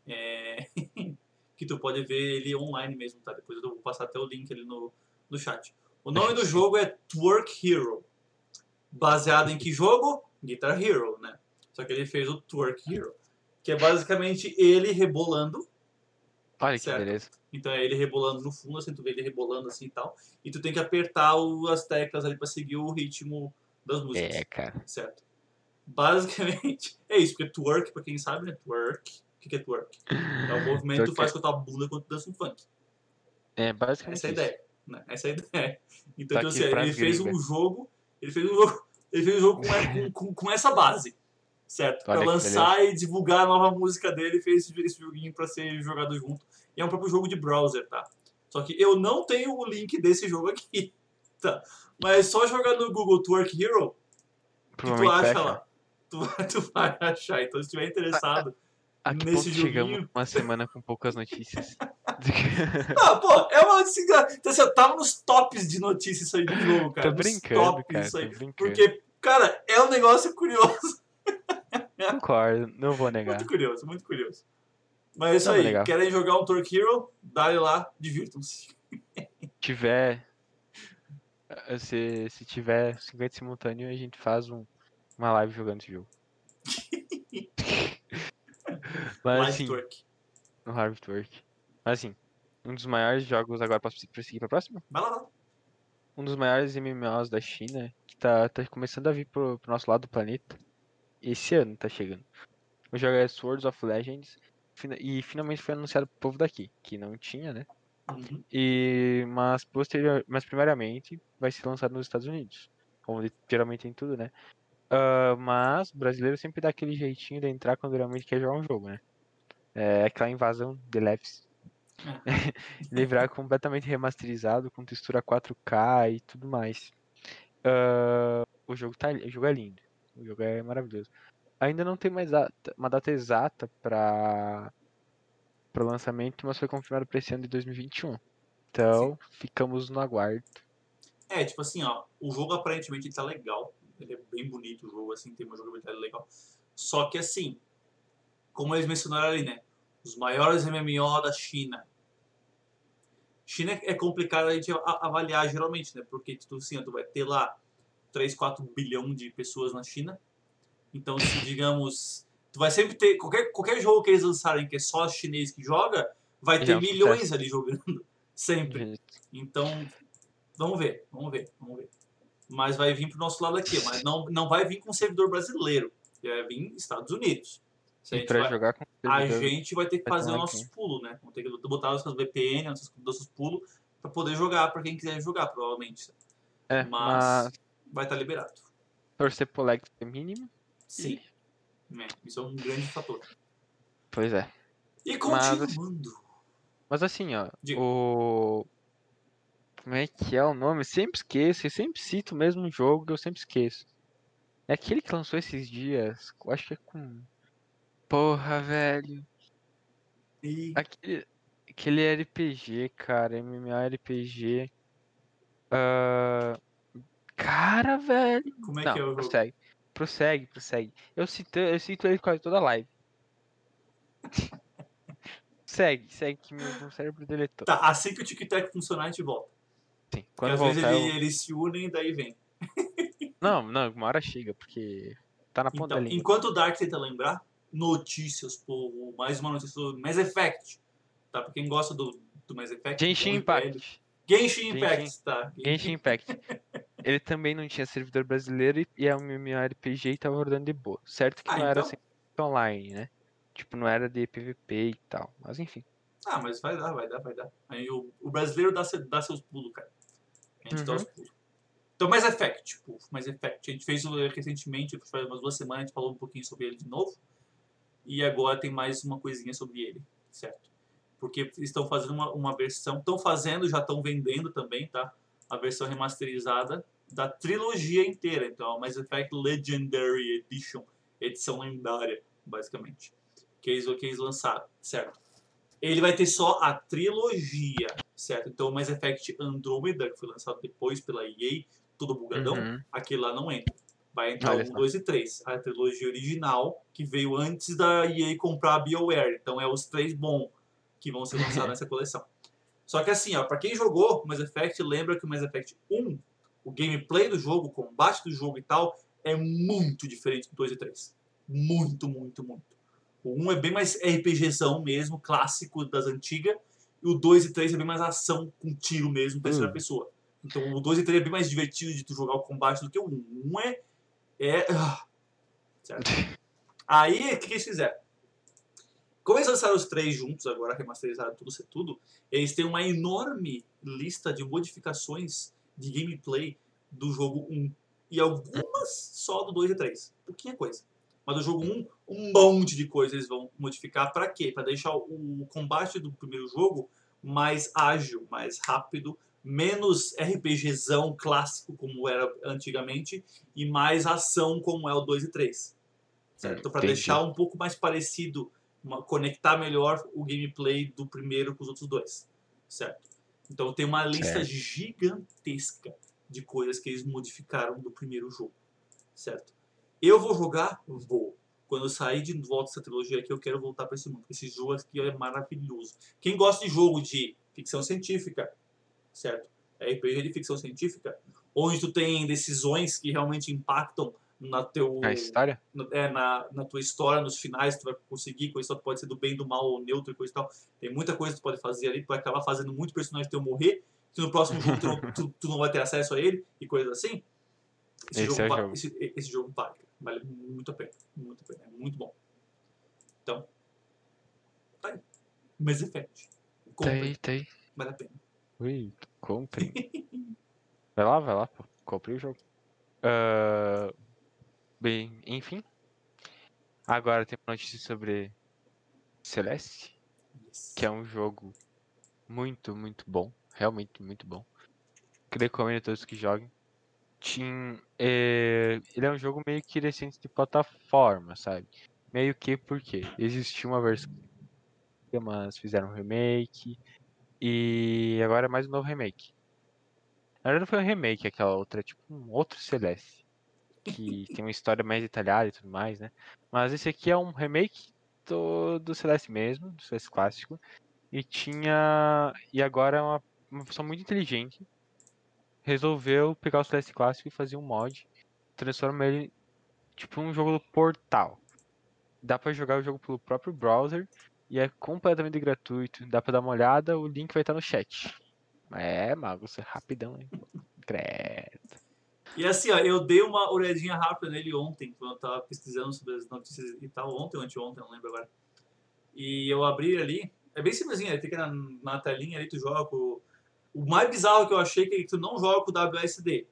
É, que tu pode ver ele online mesmo, tá? Depois eu vou passar até o link ali no, no chat. O nome do jogo é Twerk Hero. Baseado em que jogo? Guitar Hero, né? Só que ele fez o Twerk Hero. Que é basicamente ele rebolando Olha que Certo. beleza. então é ele rebolando no fundo, assim, tu vê ele rebolando assim e tal. E tu tem que apertar o- as teclas ali pra seguir o ritmo das músicas. É, cara. Certo? Basicamente, é isso, porque twerk, pra quem sabe, né? Twerk. O que que é twerk? É o movimento que tu faz com a tua bunda quando tu dança um funk. É basicamente Essa é a ideia. Né? Essa é a ideia. Então, Tá aqui assim, ele fez um jogo Ele fez um jogo, ele fez um jogo com, com, com essa base, certo? Que lançar e divulgar a nova música dele, fez esse, joguinho pra ser jogado junto. E é um próprio jogo de browser, tá? Só que eu não tenho o link desse jogo aqui, tá? Mas só jogar no Google Twerk Hero, que tu acha achar. lá. Tu, tu vai achar. Então, se estiver interessado. A que Nesse ponto chegamos joguinho. uma semana com poucas notícias? Ah, pô, é uma notícia. Então, assim, tava nos tops de notícias isso aí do jogo, cara. Tô brincando, tops cara, brincando. Porque, cara, é um negócio curioso. Concordo, não vou negar. Muito curioso, muito curioso. Mas é isso Não, aí. Querem jogar um Torque Hero? Dá-lhe lá, divirtam-se. tiver. eh, Se, se tiver 50 simultâneo, a gente faz um, uma live jogando esse jogo. Mas Live assim, Twerk. no Hard Work. Mas assim, um dos maiores jogos, agora posso prosseguir pra próxima? Vai lá. Um dos maiores MMOs da China, que tá, tá começando a vir pro, pro nosso lado do planeta. Esse ano tá chegando. O jogo é Swords of Legends. E finalmente foi anunciado pro povo daqui, que não tinha, né? Uhum. E, mas, posterior, mas primariamente vai ser lançado nos Estados Unidos, onde geralmente tem tudo, né? Ah, mas o brasileiro sempre dá aquele jeitinho de entrar quando realmente quer jogar um jogo, né? É aquela invasão de leves. Ele virar completamente remasterizado, com textura 4K e tudo mais. Ah, o, jogo tá, o jogo é lindo, o jogo é maravilhoso. Ainda não tem mais data- uma data exata para para lançamento, mas foi confirmado para esse ano de 2021. Então, ficamos no aguardo. É, tipo assim, ó, o jogo aparentemente tá legal. Ele é bem bonito o jogo, assim, tem uma jogabilidade legal. Só que assim, como eles mencionaram ali, né? Os maiores MMO da China. China é complicado a gente avaliar geralmente, né? Porque tu, assim, ó, tu vai ter lá 3, 4 bilhão de pessoas na China. Então, se digamos, tu vai sempre ter qualquer, qualquer jogo que eles lançarem que é só chinês que joga, vai ter é milhões ali jogando. Sempre. Então, vamos ver, vamos ver, vamos ver. Mas vai vir pro nosso lado aqui, mas não, não vai vir com servidor brasileiro. Vai vir Estados Unidos. Se a E gente vai- jogar com a gente vai ter que fazer os nossos pulos, né? Vamos ter que botar nossas VPN, nossos, nossos pulos, pra poder jogar, pra quem quiser jogar, provavelmente. É, mas- mas Vai estar liberado. torcer pro Lex é mínimo. Sim. É, isso é um grande fator. Pois é. E Mas- continuando. Mas assim, ó, Diga. o. Como é que é o nome? Eu sempre esqueço, eu sempre cito o mesmo jogo que eu sempre esqueço. É aquele que lançou esses dias, eu acho que é com. Porra, velho. E Aquele, aquele RPG, cara, MMORPG. Ah, cara, velho. como é Não, que é o jogo? prossegue. Prossegue, prossegue. Eu cito, eu cito ele quase toda live. segue, segue que meu, cérebro deletou. Tá, assim que o tic-tac funcionar, a gente volta. Sim, Porque quando às voltar vezes ele- eu... eles se unem e daí vem. Não, não, uma hora chega, porque tá na ponta Então, da língua. enquanto o Dark tenta lembrar, notícias, povo, mais uma notícia do Mass Effect. Tá? Pra quem gosta do, do Mass Effect. Genshin. Impact. Genshin Genshin- Impact, tá? Genshin Impact. Ele também não tinha servidor brasileiro e- é um MMORPG e tava rodando de boa. Certo que Ah, não era então? 100% online, né? Tipo, não era de PVP e tal. Mas enfim. Ah, mas vai dar, vai dar, vai dar. Aí o, o brasileiro dá, dá seus pulos, cara. A gente dá Uhum. os pulos. Então, Mass Effect, tipo, Mass Effect. A gente fez recentemente, faz umas duas semanas, a gente falou um pouquinho sobre ele de novo. E agora tem mais uma coisinha sobre ele, certo? Porque estão fazendo uma, uma versão, estão fazendo, já estão vendendo também, tá? A versão remasterizada da trilogia inteira. Então, é o Mass Effect Legendary Edition, edição lendária, basicamente. Que eles, que eles lançaram, certo? Ele vai ter só a trilogia, certo? Então, o Mass Effect Andromeda, que foi lançado depois pela EA, todo bugadão, Uhum. aquele lá não entra. Vai entrar o 1, só. 2 e 3. A trilogia original, que veio antes da EA comprar a BioWare. Então é os três bons que vão ser lançados nessa coleção. Só que assim, ó, pra quem jogou o Mass Effect, lembra que o Mass Effect 1, o gameplay do jogo, o combate do jogo e tal, é muito diferente do 2 e 3. Muito, muito, muito. O 1 é bem mais RPGzão mesmo, clássico das antigas. E o 2 e 3 é bem mais ação com tiro mesmo, terceira Hum. pessoa. Então o 2 e 3 é bem mais divertido de tu jogar o combate do que o 1. O 1 é. É ah, certo? Aí, o que, eles fizeram? Como eles lançaram os três juntos, agora remasterizaram tudo, tudo, eles têm uma enorme lista de modificações de gameplay do jogo 1 e algumas só do 2 e 3. Pouquinha coisa. Mas do jogo 1, um monte de coisa eles vão modificar. Pra quê? Pra deixar o combate do primeiro jogo mais ágil, mais rápido, menos RPGzão clássico como era antigamente e mais ação como é o 2 e 3. Certo? Para Entendi. deixar um pouco mais parecido, uma- conectar melhor o gameplay do primeiro com os outros dois. Certo? Então tem uma lista Certo. gigantesca de coisas que eles modificaram do primeiro jogo. Certo? Eu vou jogar? Vou. Quando eu sair de volta dessa trilogia aqui, eu quero voltar para esse mundo. Esse jogo aqui é maravilhoso. Quem gosta de jogo de ficção científica, certo? RPG de ficção científica, onde tu tem decisões que realmente impactam na teu A história? na- é, na, na tua história, nos finais, tu vai conseguir, coisa só pode ser do bem, do mal ou neutro e coisa e tal. Tem muita coisa que tu pode fazer ali, tu vai acabar fazendo muito personagem teu morrer, que no próximo jogo tu, não- tu, tu não vai ter acesso a ele e coisas assim. Esse, Esse jogo, é jogo. Esse, esse jogo vale, cara. vale muito a pena, muito a pena, é muito bom. Então, tá aí. Mass Effect. Comprem, Tem, tem. vale a pena. Ui, comprem. vai lá, vai lá, pô. Compre o jogo. Ah, bem, enfim. Agora tem uma notícia sobre Celeste, Yes. que é um jogo muito, muito bom. Realmente muito bom. Que recomendo a todos que joguem. Tinha, é, ele é um jogo meio que recente de plataforma, sabe? Meio que porque existia uma versão, mas fizeram um remake. E agora é mais um novo remake. Na verdade não foi um remake, aquela outra, é tipo um outro Celeste. Que tem uma história mais detalhada e tudo mais, né? Mas esse aqui é um remake do, do Celeste mesmo, do Celeste clássico. E tinha. E agora é uma, uma pessoa muito inteligente resolveu pegar o Celeste clássico e fazer um mod. Transforma ele tipo um jogo do portal. Dá pra jogar o jogo pelo próprio browser e é completamente gratuito. Dá pra dar uma olhada, o link vai estar no chat. É, mago, você é rapidão, hein? Credo. E assim, ó, eu dei uma olhadinha rápida nele ontem, quando eu tava pesquisando sobre as notícias e tal, ontem ou anteontem, não lembro agora. E eu abri ali, é bem simplesinho, ele fica na, na telinha ali, tu joga com... O mais bizarro que eu achei é que tu não joga com o WSD.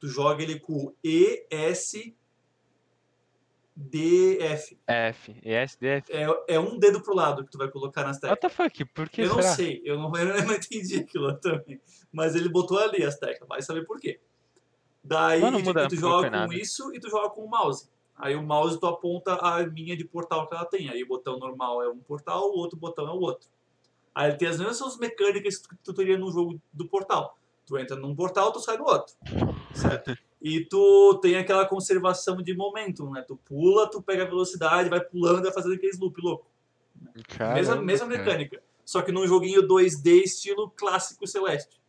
Tu joga ele com o ESDF. F, ESDF. É, é um dedo pro lado que tu vai colocar nas teclas. What the fuck? Por que eu não será? sei, eu não, eu não entendi aquilo também. Mas ele botou ali as teclas, vai saber por quê. Daí não muda tu joga com nada. isso e tu joga com o mouse. Aí o mouse tu aponta a linha de portal que ela tem. Aí o botão normal é um portal, o outro botão é o outro. Aí ele tem as mesmas mecânicas que tu teria num jogo do portal. Tu entra num portal, tu sai do outro. Certo? E tu tem aquela conservação de momentum, né? Tu pula, tu pega a velocidade, vai pulando e vai fazendo aqueles loop louco. mesma, Caramba, mesma cara. mecânica. Só que num joguinho 2D estilo clássico Celeste.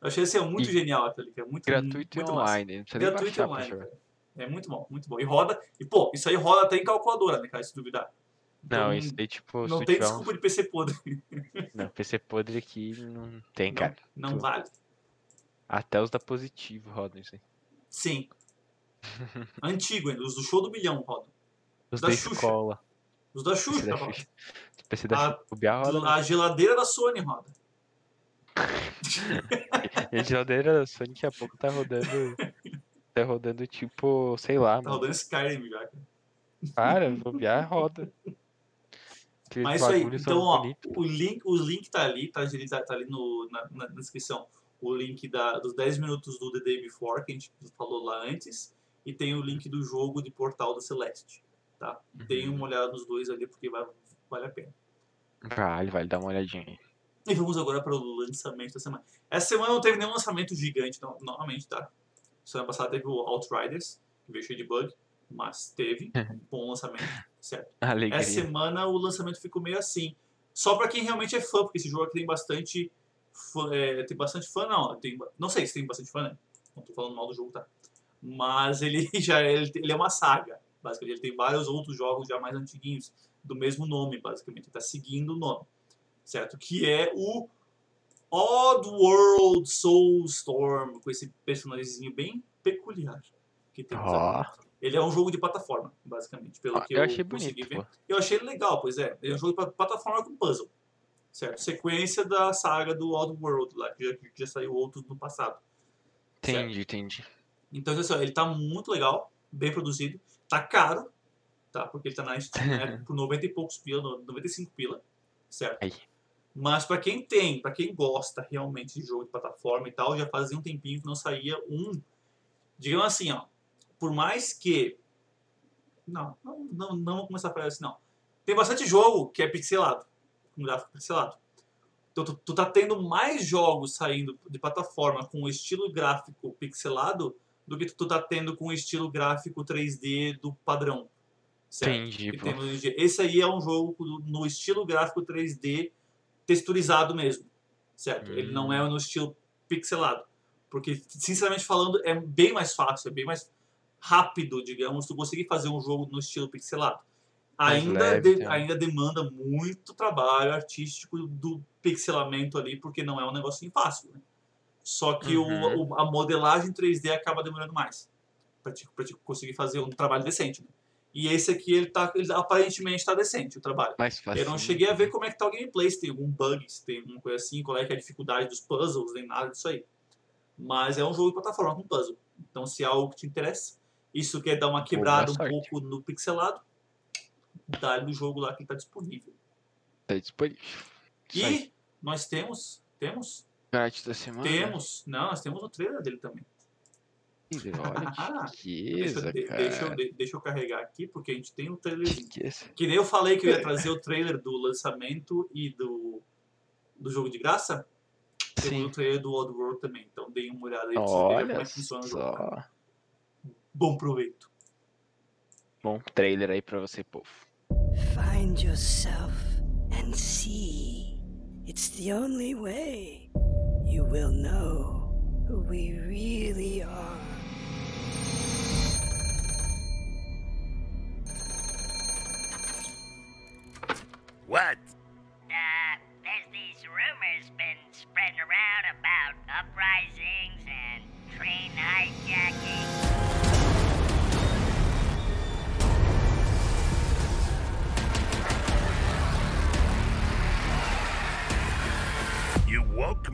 Eu achei assim, ó, muito E genial que é muito Gratuito muito e massa. online. Não nem Gratuito e online. cara. É muito bom, muito bom. E roda. E pô, isso aí roda até em calculadora, né, cara? Se duvidar. Não, Então, isso aí, tipo, Não tem um- desculpa de PC podre. Não, PC podre aqui não tem, Não, cara. não Tu- vale. Até os da positivo rodam isso aí. Sim. Antigo ainda, os do show do milhão rodam. Os Da da Xuxa. escola. Os da Xuxa da. Xuxa. PC da A- Xuxa. Roda. A geladeira da Sony roda. E a geladeira da Sony daqui a pouco tá rodando. Tá rodando tipo, sei lá, Tá mano. rodando Skyrim já. cara. Para, o Biar roda. Aqueles Mas isso aí, então, ó, o link, o link tá ali, tá, tá, tá ali no, na, na descrição. O link da, dos 10 minutos do The Day Before, que a gente falou lá antes, e tem o link do jogo de Portal da Celeste. Tá? Uhum. uma olhada nos dois ali, porque vai, vale a pena. Vale, vale, dá uma olhadinha aí. E vamos agora para o lançamento da semana. Essa semana não teve nenhum lançamento gigante, não, novamente, tá? Semana passada teve o Outriders, que veio cheio de bug, mas teve um bom lançamento, certo? Alegria. Essa semana o lançamento ficou meio assim. Só pra quem realmente é fã, porque esse jogo aqui tem bastante fã, é, tem bastante fã, não. Tem, não sei se tem bastante fã, né? Não tô falando mal do jogo, tá? Mas ele já é, ele, ele é uma saga, basicamente. Ele tem vários outros jogos já mais antiguinhos, do mesmo nome, basicamente. Ele tá seguindo o nome, certo? Que é o Oddworld Soulstorm, com esse personagemzinho bem peculiar que Ó. aqui. Ele é um jogo de plataforma, basicamente, pelo Ó, que eu eu, achei consegui bonito, ver. pô. Eu achei ele legal, pois é. Ele é um jogo de pla- plataforma com puzzle. Certo? Sequência da saga do Oddworld lá, que já, que já saiu outros no passado. Entendi, entendi. Então, assim, ele tá muito legal, bem produzido, tá caro, tá? Porque ele tá na Steam né, por 90 e poucos pila, no- 95 pila, certo? Aí. Mas pra quem tem, pra quem gosta realmente de jogo de plataforma e tal, já fazia um tempinho que não saía um, digamos assim, ó, por mais que não, não, não, não vou começar a falar assim, não. Tem bastante jogo que é pixelado, com gráfico pixelado. Então tu, tu tá tendo mais jogos saindo de plataforma com o estilo gráfico pixelado do que tu tá tendo com o estilo gráfico 3D do padrão. Certo? Entendi, que pô. temos hoje em dia. Esse aí é um jogo no estilo gráfico 3D texturizado mesmo, certo? Ele não Hum. é no estilo pixelado, porque sinceramente falando é bem mais fácil, é bem mais rápido, digamos, tu conseguir fazer um jogo no estilo pixelado. Ainda, leve, de- ainda demanda muito trabalho artístico do pixelamento ali, porque não é um negocinho fácil. Né? Só que o- Uhum. o- a modelagem 3D acaba demorando mais para te, pra te conseguir fazer um trabalho decente. Né? E esse aqui, ele, tá, ele aparentemente está decente o trabalho. Mais fácil. Eu não cheguei a ver como é que tá o gameplay, se tem algum bug, se tem alguma coisa assim, qual é, que é a dificuldade dos puzzles, nem nada disso aí. Mas é um jogo de plataforma com puzzle. Então se é algo que te interessa, isso quer dar uma quebrada um pouco no pixelado, dá no jogo lá que está disponível. Tá disponível. E nós temos, temos, da semana. temos, não, nós temos o trailer dele também. Olha que Deixa, riqueza, de- cara. deixa, eu, de- deixa eu carregar aqui, porque a gente tem um trailerzinho. Riqueza. Que nem eu falei que eu ia trazer o trailer do lançamento e do, do jogo de graça. Temos o Sim. trailer do Oddworld também. Então deem uma olhada aí pra vocês verem como Olha é que funciona o jogo. só. Bom proveito. Bom trailer aí pra você, povo. Find yourself and see. It's the only way you will know who we really are. What?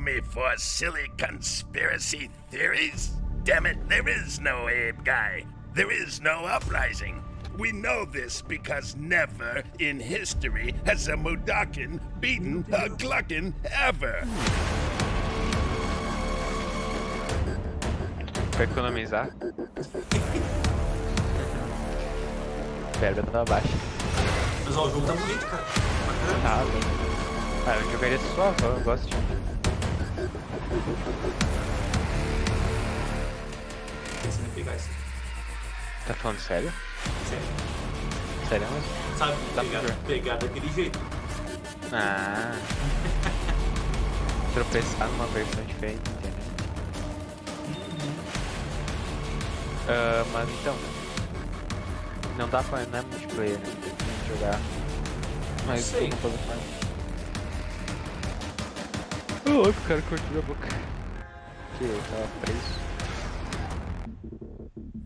Me for silly conspiracy theories? Damn it, there is no Abe guy. There is no uprising. We know this because never in history has a Mudakin beaten a Gluckin ever. Pra economizar. Pedra tava baixa. Mas ó, o jogo tá bonito, cara. Bacana. Tá, bem. Ah, eu jogaria só, eu gosto de. Pensando em pegar isso. Tá falando sério? Sério. Sério mesmo? Sabe, Dá pra pegar, pegar daquele jeito. Ah. Tropeçar numa versão diferente, entendeu? Ah, mas então. Não dá pra. Não é multiplayer, né? Tem que jogar. Mas Sei. não pode mais. Ô louco, o cara cortou a boca. Que eu tava preso.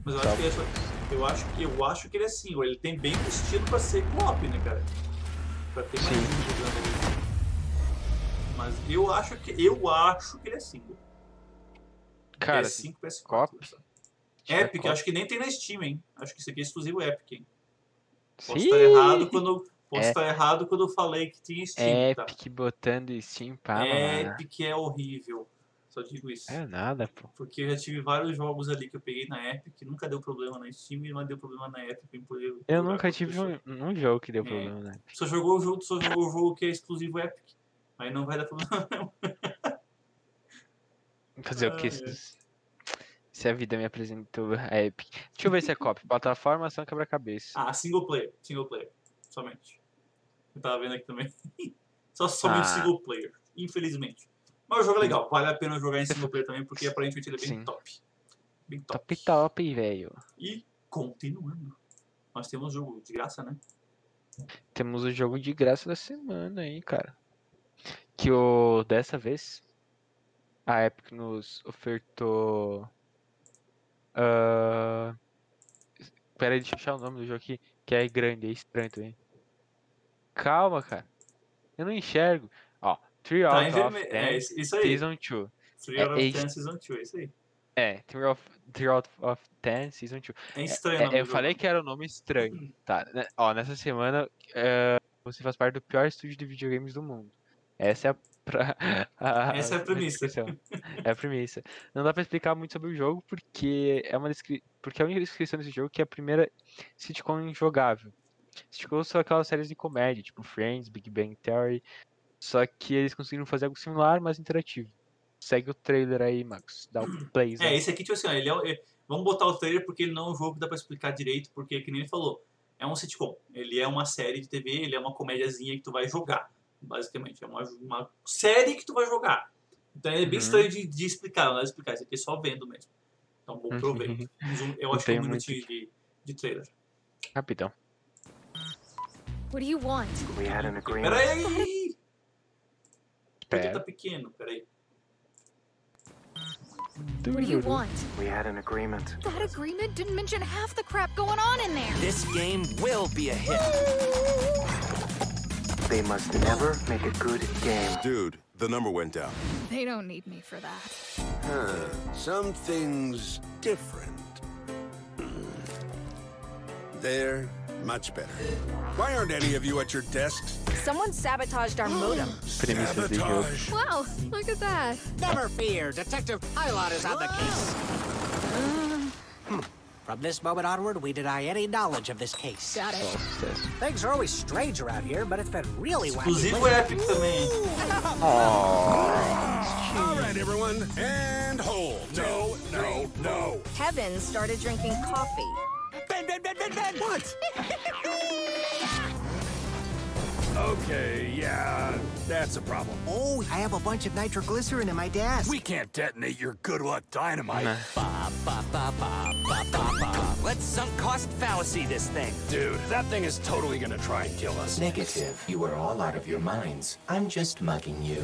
Mas eu acho que ele é só- eu acho que eu acho que ele é single. Ele tem bem o estilo pra ser co-op, né, cara? Pra ter mais Sim. gente jogando ali. Mas eu acho que eu acho que ele é single. Cara, PS5, PS4. co-op? sabe? tiver Epic, acho que nem tem na Steam, hein? Acho que isso aqui é exclusivo Epic, hein? Posso Sim. estar errado quando posso É. estar errado quando eu falei que tinha Steam, tá? Epic botando Steam pra lá. Epic é horrível. Só digo isso. É nada, pô. Porque eu já tive vários jogos ali que eu peguei na Epic, nunca deu problema na Steam, mas deu problema na Epic em poder Eu nunca tive um, um jogo que deu É. problema, né? Só jogou o jogo, só jogou o jogo que é exclusivo Epic. Aí não vai dar problema não. Fazer o que Ai, se, se a vida me apresentou a Epic. Deixa eu ver se é copy. Plataforma, ação, quebra-cabeça. Ah, single player, single player, somente. Eu tava vendo aqui também. Só somente Ah. single player, infelizmente. Mas o jogo é legal, vale a pena jogar em single player também, porque aparentemente ele é bem Sim. top. Bem top. Top top, velho. E continuando, nós temos jogo de graça, né? Temos o jogo de graça da semana aí, cara. Que o dessa vez a Epic nos ofertou. ah, Pera aí, deixa eu achar o nome do jogo aqui. Que é grande, é estranho também. Calma, cara. Eu não enxergo. Ó, 3 Tá out of. 10 É, isso aí. Season 2. 3 out of é 10 Season 2, é isso aí. É, Three of, Three out of Ten Season 2. É estranho o É, eu falei que era um nome estranho. Tá, né? ó, nessa semana é, você faz parte do pior estúdio de videogames do mundo. Essa é a, pra- a- Essa é a premissa. É a premissa. Não dá pra explicar muito sobre o jogo porque é uma descri... porque a única descrição desse jogo é que é a primeira sitcom injogável. Sitcoms são aquelas séries de comédia, tipo Friends, Big Bang Theory, só que eles conseguiram fazer algo similar, mas interativo. Segue o trailer aí, Max. Dá o play. É, esse aqui, tipo assim, ele é, é- vamos botar o trailer porque ele não é um jogo que dá pra explicar direito, porque, que nem ele falou, é um sitcom. Ele é uma série de TV, ele é uma comédiazinha que tu vai jogar, basicamente. É uma, uma série que tu vai jogar. Então é bem Uhum. estranho de, de explicar, não é explicar, isso aqui é só vendo mesmo. Então, bom proveito. Uns um- Eu acho que é um minutinho de, de trailer. Rapidão. What do you want? We had an agreement. Peraí! Porque Pera. tá pequeno, peraí. What do you want? We had an agreement. That agreement didn't mention half the crap going on in there. This game will be a hit. They must never make a good game. Dude, the number went down. They don't need me for that. Huh. Something's different. There, much better. Why aren't any of you at your desks? Someone sabotaged our modem. Premissas de. Wow, look at that. Never fear, Detective Pilot is on the case. Hmm. From this moment onward, we deny any knowledge of this case. Got it. Things are always strange around here, but it's been really wacky. Exclusivo lately. Epic também. All right, everyone, and hold. No, no, no. Kevin started drinking coffee. Ben, Ben, Ben, Ben, Ben! What? Okay, yeah, that's a problem. Oh, I have a bunch of nitroglycerin in my desk. We can't detonate your good luck dynamite. Let's sunk cost fallacy this thing. Dude, that thing is totally gonna try and kill us. Negative. You are all out of your minds. I'm just mugging you.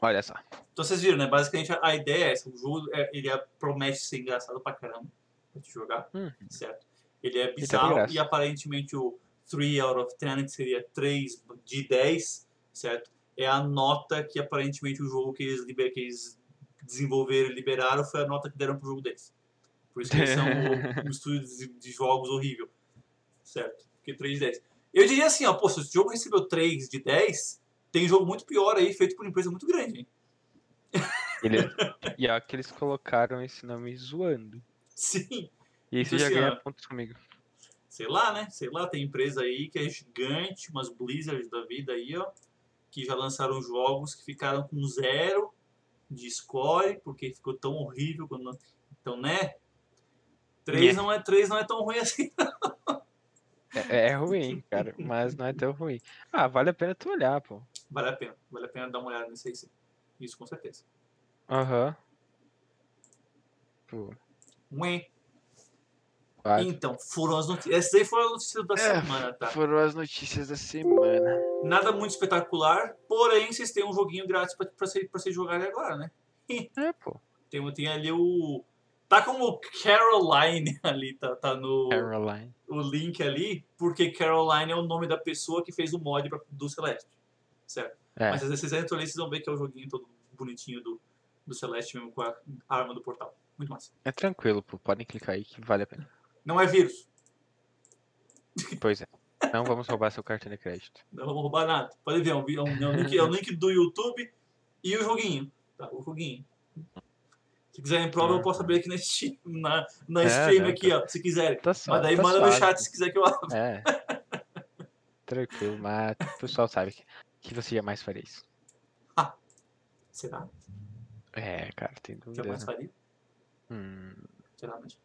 Olha só. Então vocês viram, né? Basicamente a, ideia é essa. O jogo é, ele é, promete ser engraçado pra caramba pra te jogar, Hum. certo? Ele é tem bizarro e aparentemente o 3 out of 10, que seria 3 de 10, certo? É a nota que aparentemente o jogo que eles, liber, que eles desenvolveram e liberaram foi a nota que deram pro jogo deles. Por isso que eles são o- um estúdio de, de jogos horrível, certo? Porque 3 de 10. Eu diria assim, ó, pô, se o jogo recebeu 3 de 10, tem jogo muito pior aí, feito por uma empresa muito grande, hein? Ele... e ó, que eles colocaram esse nome zoando. Sim. E isso Então, já assim, ganha pontos comigo. sei lá, né? Sei lá, tem empresa aí que é gigante, umas Blizzards da vida aí, ó, que já lançaram jogos que ficaram com zero de score, porque ficou tão horrível quando. Então, né? 3 Nhé. não é, 3 não é tão ruim assim. É, é ruim, cara, mas não é tão ruim. Ah, vale a pena tu olhar, pô. Vale a pena, vale a pena dar uma olhada nisso aí sim. Isso com certeza. Aham. Pô, Ué. vale. Então, foram as notícias. Essas aí foram as notícias da É, semana, tá? Foram as notícias da semana. Nada muito espetacular, porém vocês têm um joguinho grátis pra, pra, vocês, pra vocês jogarem agora, né? É, pô. Tem, tem ali o. Tá como Caroline ali, tá, tá no Caroline. o link ali, porque Caroline é o nome da pessoa que fez o mod pra, do Celeste. Certo? É. Mas vocês entram ali, vocês vão ver que é o joguinho todo bonitinho do, do Celeste mesmo com a arma do portal. Muito massa. É tranquilo, pô. Podem clicar aí que vale a pena. Não é vírus. Pois é. Não vamos roubar seu cartão de crédito. Não vamos roubar nada. Pode ver, é um, é um, é um link, é um link do YouTube e o joguinho. Tá, o joguinho. Se quiserem prova, eu posso abrir aqui na, Steam, na, na É, stream não, aqui, ó, se quiserem. Tá Mas daí tá manda no suave, chat pô. se quiser que eu abra. É. Tranquilo, mas o pessoal sabe que, que você jamais faria isso. Será? É, cara, tem Jamais dúvidas. né? faria? Hum, Será, mas...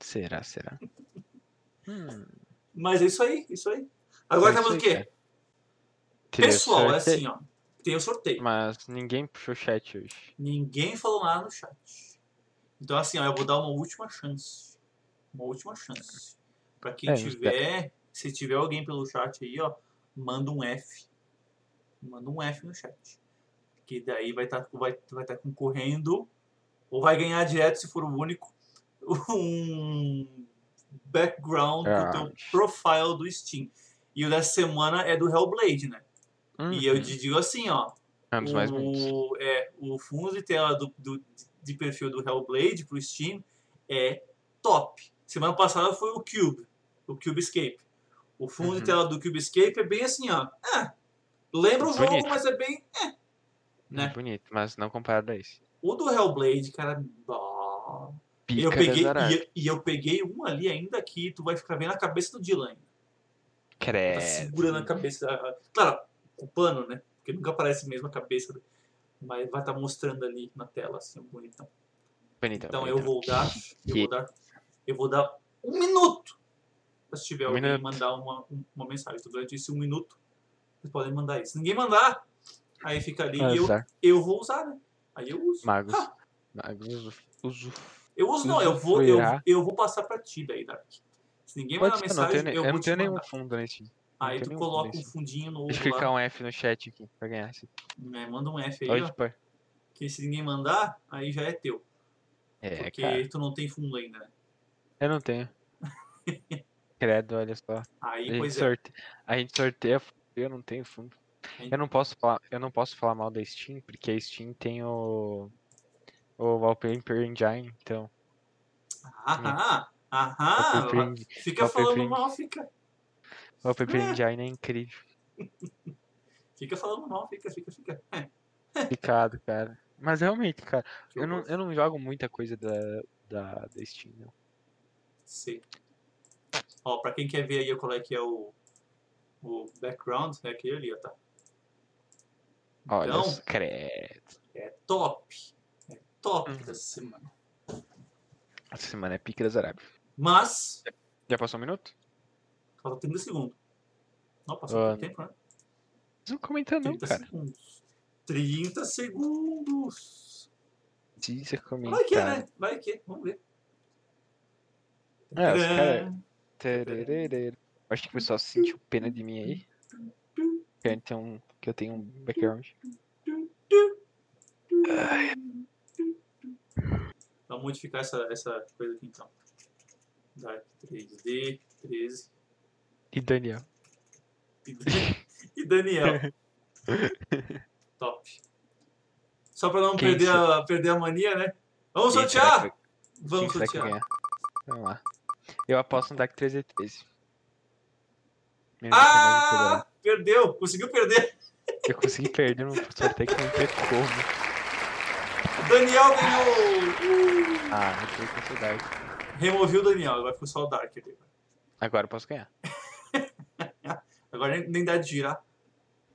será, será? Hum, Mas é isso aí, isso aí. Agora É temos isso o quê? Teve Pessoal, é assim, ó. Tem o sorteio. Mas ninguém puxou chat hoje. Ninguém falou nada no chat. Então, assim, ó, eu vou dar uma última chance. Uma última chance. Pra quem É, tiver, se tiver alguém pelo chat aí, ó, manda um F. Manda um F no chat. Que daí vai estar vai, vai tá concorrendo, ou vai ganhar direto se for o único, um background do teu Ah. profile do Steam. E o dessa semana é do Hellblade, né? E eu te digo assim, ó. É mais o, é, o fundo de tela do, do- de perfil do Hellblade pro Steam é top. Semana passada foi o Cube, o Cube Escape. O fundo de Uhum. tela do Cube Escape é bem assim, ó. É, lembra o jogo, Bonito. mas é bem. É. Né? Bonito, mas não comparado a esse. O do Hellblade, cara. ó. E eu peguei, e, e eu peguei um ali ainda que tu vai ficar vendo a cabeça do Dylan. Tá Credo. segurando a cabeça. Claro, o pano, né? Porque nunca aparece mesmo a cabeça. Mas vai estar mostrando ali na tela, assim, bonitão. Bonitão, Então eu bonitão. vou dar. Eu vou dar. Eu vou dar um minuto. Se tiver Um alguém minuto. mandar uma, um- uma mensagem. Durante esse um minuto, vocês podem mandar isso. Se ninguém mandar, aí fica ali e eu, Azar. eu vou usar, né? Aí eu uso. Magos. Ha! Magos uso. uso. Eu uso não, eu vou, eu, eu vou passar pra ti daí, Dark. Se ninguém mandar eu não mensagem, ne- eu eu vou não te tenho nenhum fundo nesse. não Aí tu coloca um fundinho novo Deixa eu clicar um F no chat aqui pra ganhar né? Manda um F aí, Pode ó. Que se ninguém mandar, aí já é teu. É, porque cara. tu não tem fundo ainda, né? Eu não tenho. Credo, olha só. Aí, a, gente é. sorte... a gente sorteia eu não tenho fundo. Eu não posso falar, eu não posso falar mal da Steam, porque a Steam tem o o Wallpaper Engine, então. Aham, aham. Wallpaper Engine- Fica Wallpaper falando Engine- mal, fica. O Wallpaper É. Engine é incrível. Fica falando mal, fica, fica, fica. É, Complicado, cara. Mas realmente, cara, que eu não, eu não jogo muita coisa da, da, da Steam, não. Sei. Ó, pra quem quer ver aí qual é que é o, o background, é aquele ali, ó, tá? Olha, Então, credo. é top. É top Uhum. dessa semana. Essa semana é pique das Arábias. Mas, Já passou um minuto? falta 30 segundos. Não, passou Ah, muito tempo, né? Não comenta não, 30 cara. segundos. 30 segundos. Se você comentar. Vai que, né? Vai que, vamos ver. É, os Tcharam. Acho que o pessoal sentiu pena de mim aí. Que, gente tem um, que eu tenho um background. Vamos modificar essa, essa coisa aqui então. Dark 3D, 13. E Daniel. E Dan- Daniel. Top. Só pra não Quem perder a, perder a mania, né? Vamos Quem será sortear! que Vamos Quem sortear. Vamos lá. Eu aposto no DAC 3D13. Mesmo que eu não Ah! Perdeu! Conseguiu perder! Eu consegui perder no sorteio que não tem como. Daniel ganhou! Ah, não foi com o Dark. Removi o Daniel, agora ficou só o Dark ali. Agora eu posso ganhar. Agora nem, nem dá de girar.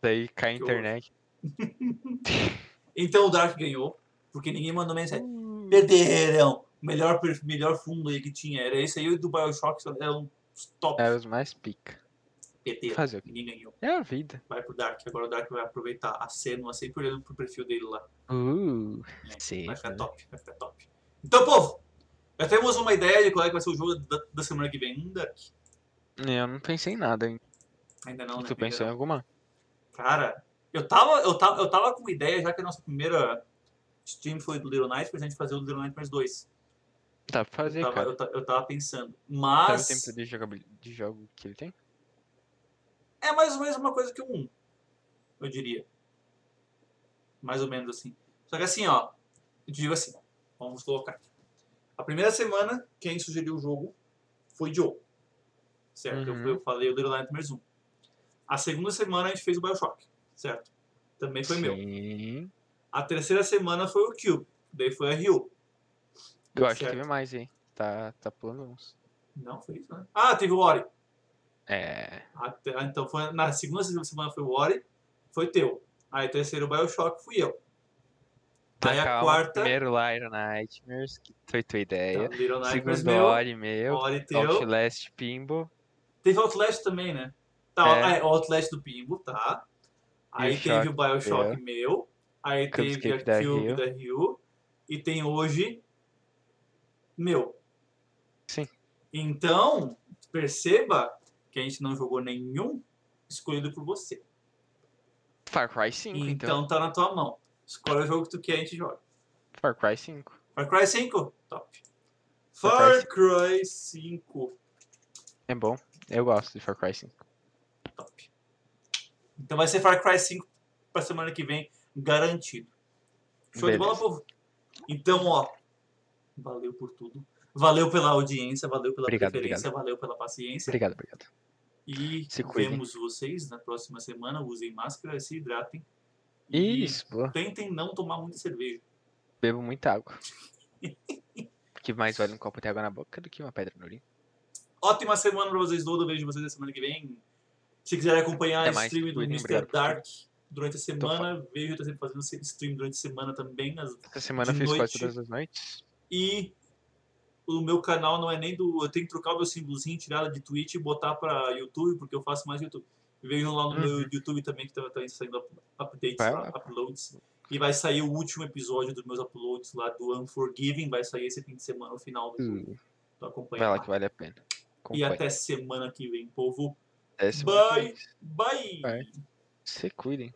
Daí cai a internet. Então o Dark ganhou, porque ninguém mandou mensagem. Uh. Perderam! O melhor, melhor fundo aí que tinha era esse aí o do Bioshock, eram os top. É os mais pica. PT. Fazer o quê? Ninguém ganhou. É a vida. Vai pro Dark. Agora o Dark vai aproveitar a cena, por ele pro perfil dele lá. Uh, né? sim. Vai ficar top, vai ficar top. Então, povo, já temos uma ideia de qual é que vai ser o jogo da, da semana que vem. Dark. Eu não pensei em nada, hein? Ainda não, né? tu pensou em Ainda alguma? Cara, eu tava, eu, tava, eu tava com ideia, já que a nossa primeira stream foi do Little Nightmares, a gente fazer o Little Nightmares 2. Dá pra fazer, eu, tava, cara. eu, eu tava pensando. Sabe Mas. o tempo de, jogabil- de jogo que ele tem? É mais ou menos uma coisa que o 1, eu diria. Mais ou menos assim. Só que assim, ó, eu digo assim, vamos colocar aqui. A primeira semana, quem sugeriu o jogo foi Joe. Certo? Eu- Uhum. Eu, falei o Little Nightmares 1. A segunda semana a gente fez o Bioshock. Certo? Também foi meu. Sim. A terceira semana foi o Cube. Daí foi a Rio. Eu acho que Certo. teve mais, hein? Tá, tá pulando uns. Não, foi isso, né? Ah, teve o Ori. É. Até- ah, então foi, na segunda semana foi o Ori, foi teu. Aí terceiro Bioshock fui eu. Tá, Aí a calma. quarta. Primeiro lá Iron Nightmares, que foi tua ideia. Nightmares Segundo meu, Ori meu. Ori teu. Outlast Pimbo. Teve Outlast também, né? Tá, É. é. o Outlast do Pimbo, tá. Aí Bioshock teve o Bioshock teu. meu. Aí teve a Cube da Rio. E tem hoje meu. Sim. Então, perceba que a gente não jogou nenhum escolhido por você. Far Cry 5, então. Então tá na tua mão. Escolhe o jogo que tu quer e a gente joga. Far Cry 5. Far Cry 5? Top. Far Far Cry Cry 5. É bom. Eu gosto de Far Cry 5. Top. Então vai ser Far Cry 5 pra semana que vem, garantido. Show de bola, Beleza. povo? Então, ó, valeu por tudo. Valeu pela audiência, valeu pela Obrigado, preferência, obrigado. valeu pela paciência. Obrigado, obrigado. E Se cuidem. vemos vocês na próxima semana. Usem máscara, se hidratem. Isso, boa. Tentem não tomar muita cerveja. Bebo muita água. que mais vale um copo de água na boca do que uma pedra no olho. Ótima semana pra vocês todos. Vejo vocês na semana que vem. Se quiserem acompanhar Até a mais, stream do Mr. obrigado Dark durante a semana, vejo eu tô sempre fazendo stream durante a semana também. Às, Essa semana eu fiz quase todas as noites. E o meu canal não é nem do. Eu tenho que trocar o meu símbolozinho, tirar de Twitch e botar pra YouTube, porque eu faço mais YouTube. Vejam lá no meu Uhum. YouTube também, que tá, tá saindo up- updates lá, uploads. E vai sair o último episódio dos meus uploads lá do Unforgiving. Vai sair esse fim de semana, no final do Hum, Então acompanha Vai lá que vale a pena. E até semana que vem, povo. Até semana Bye! vem. Bye! Vai. Se cuidem.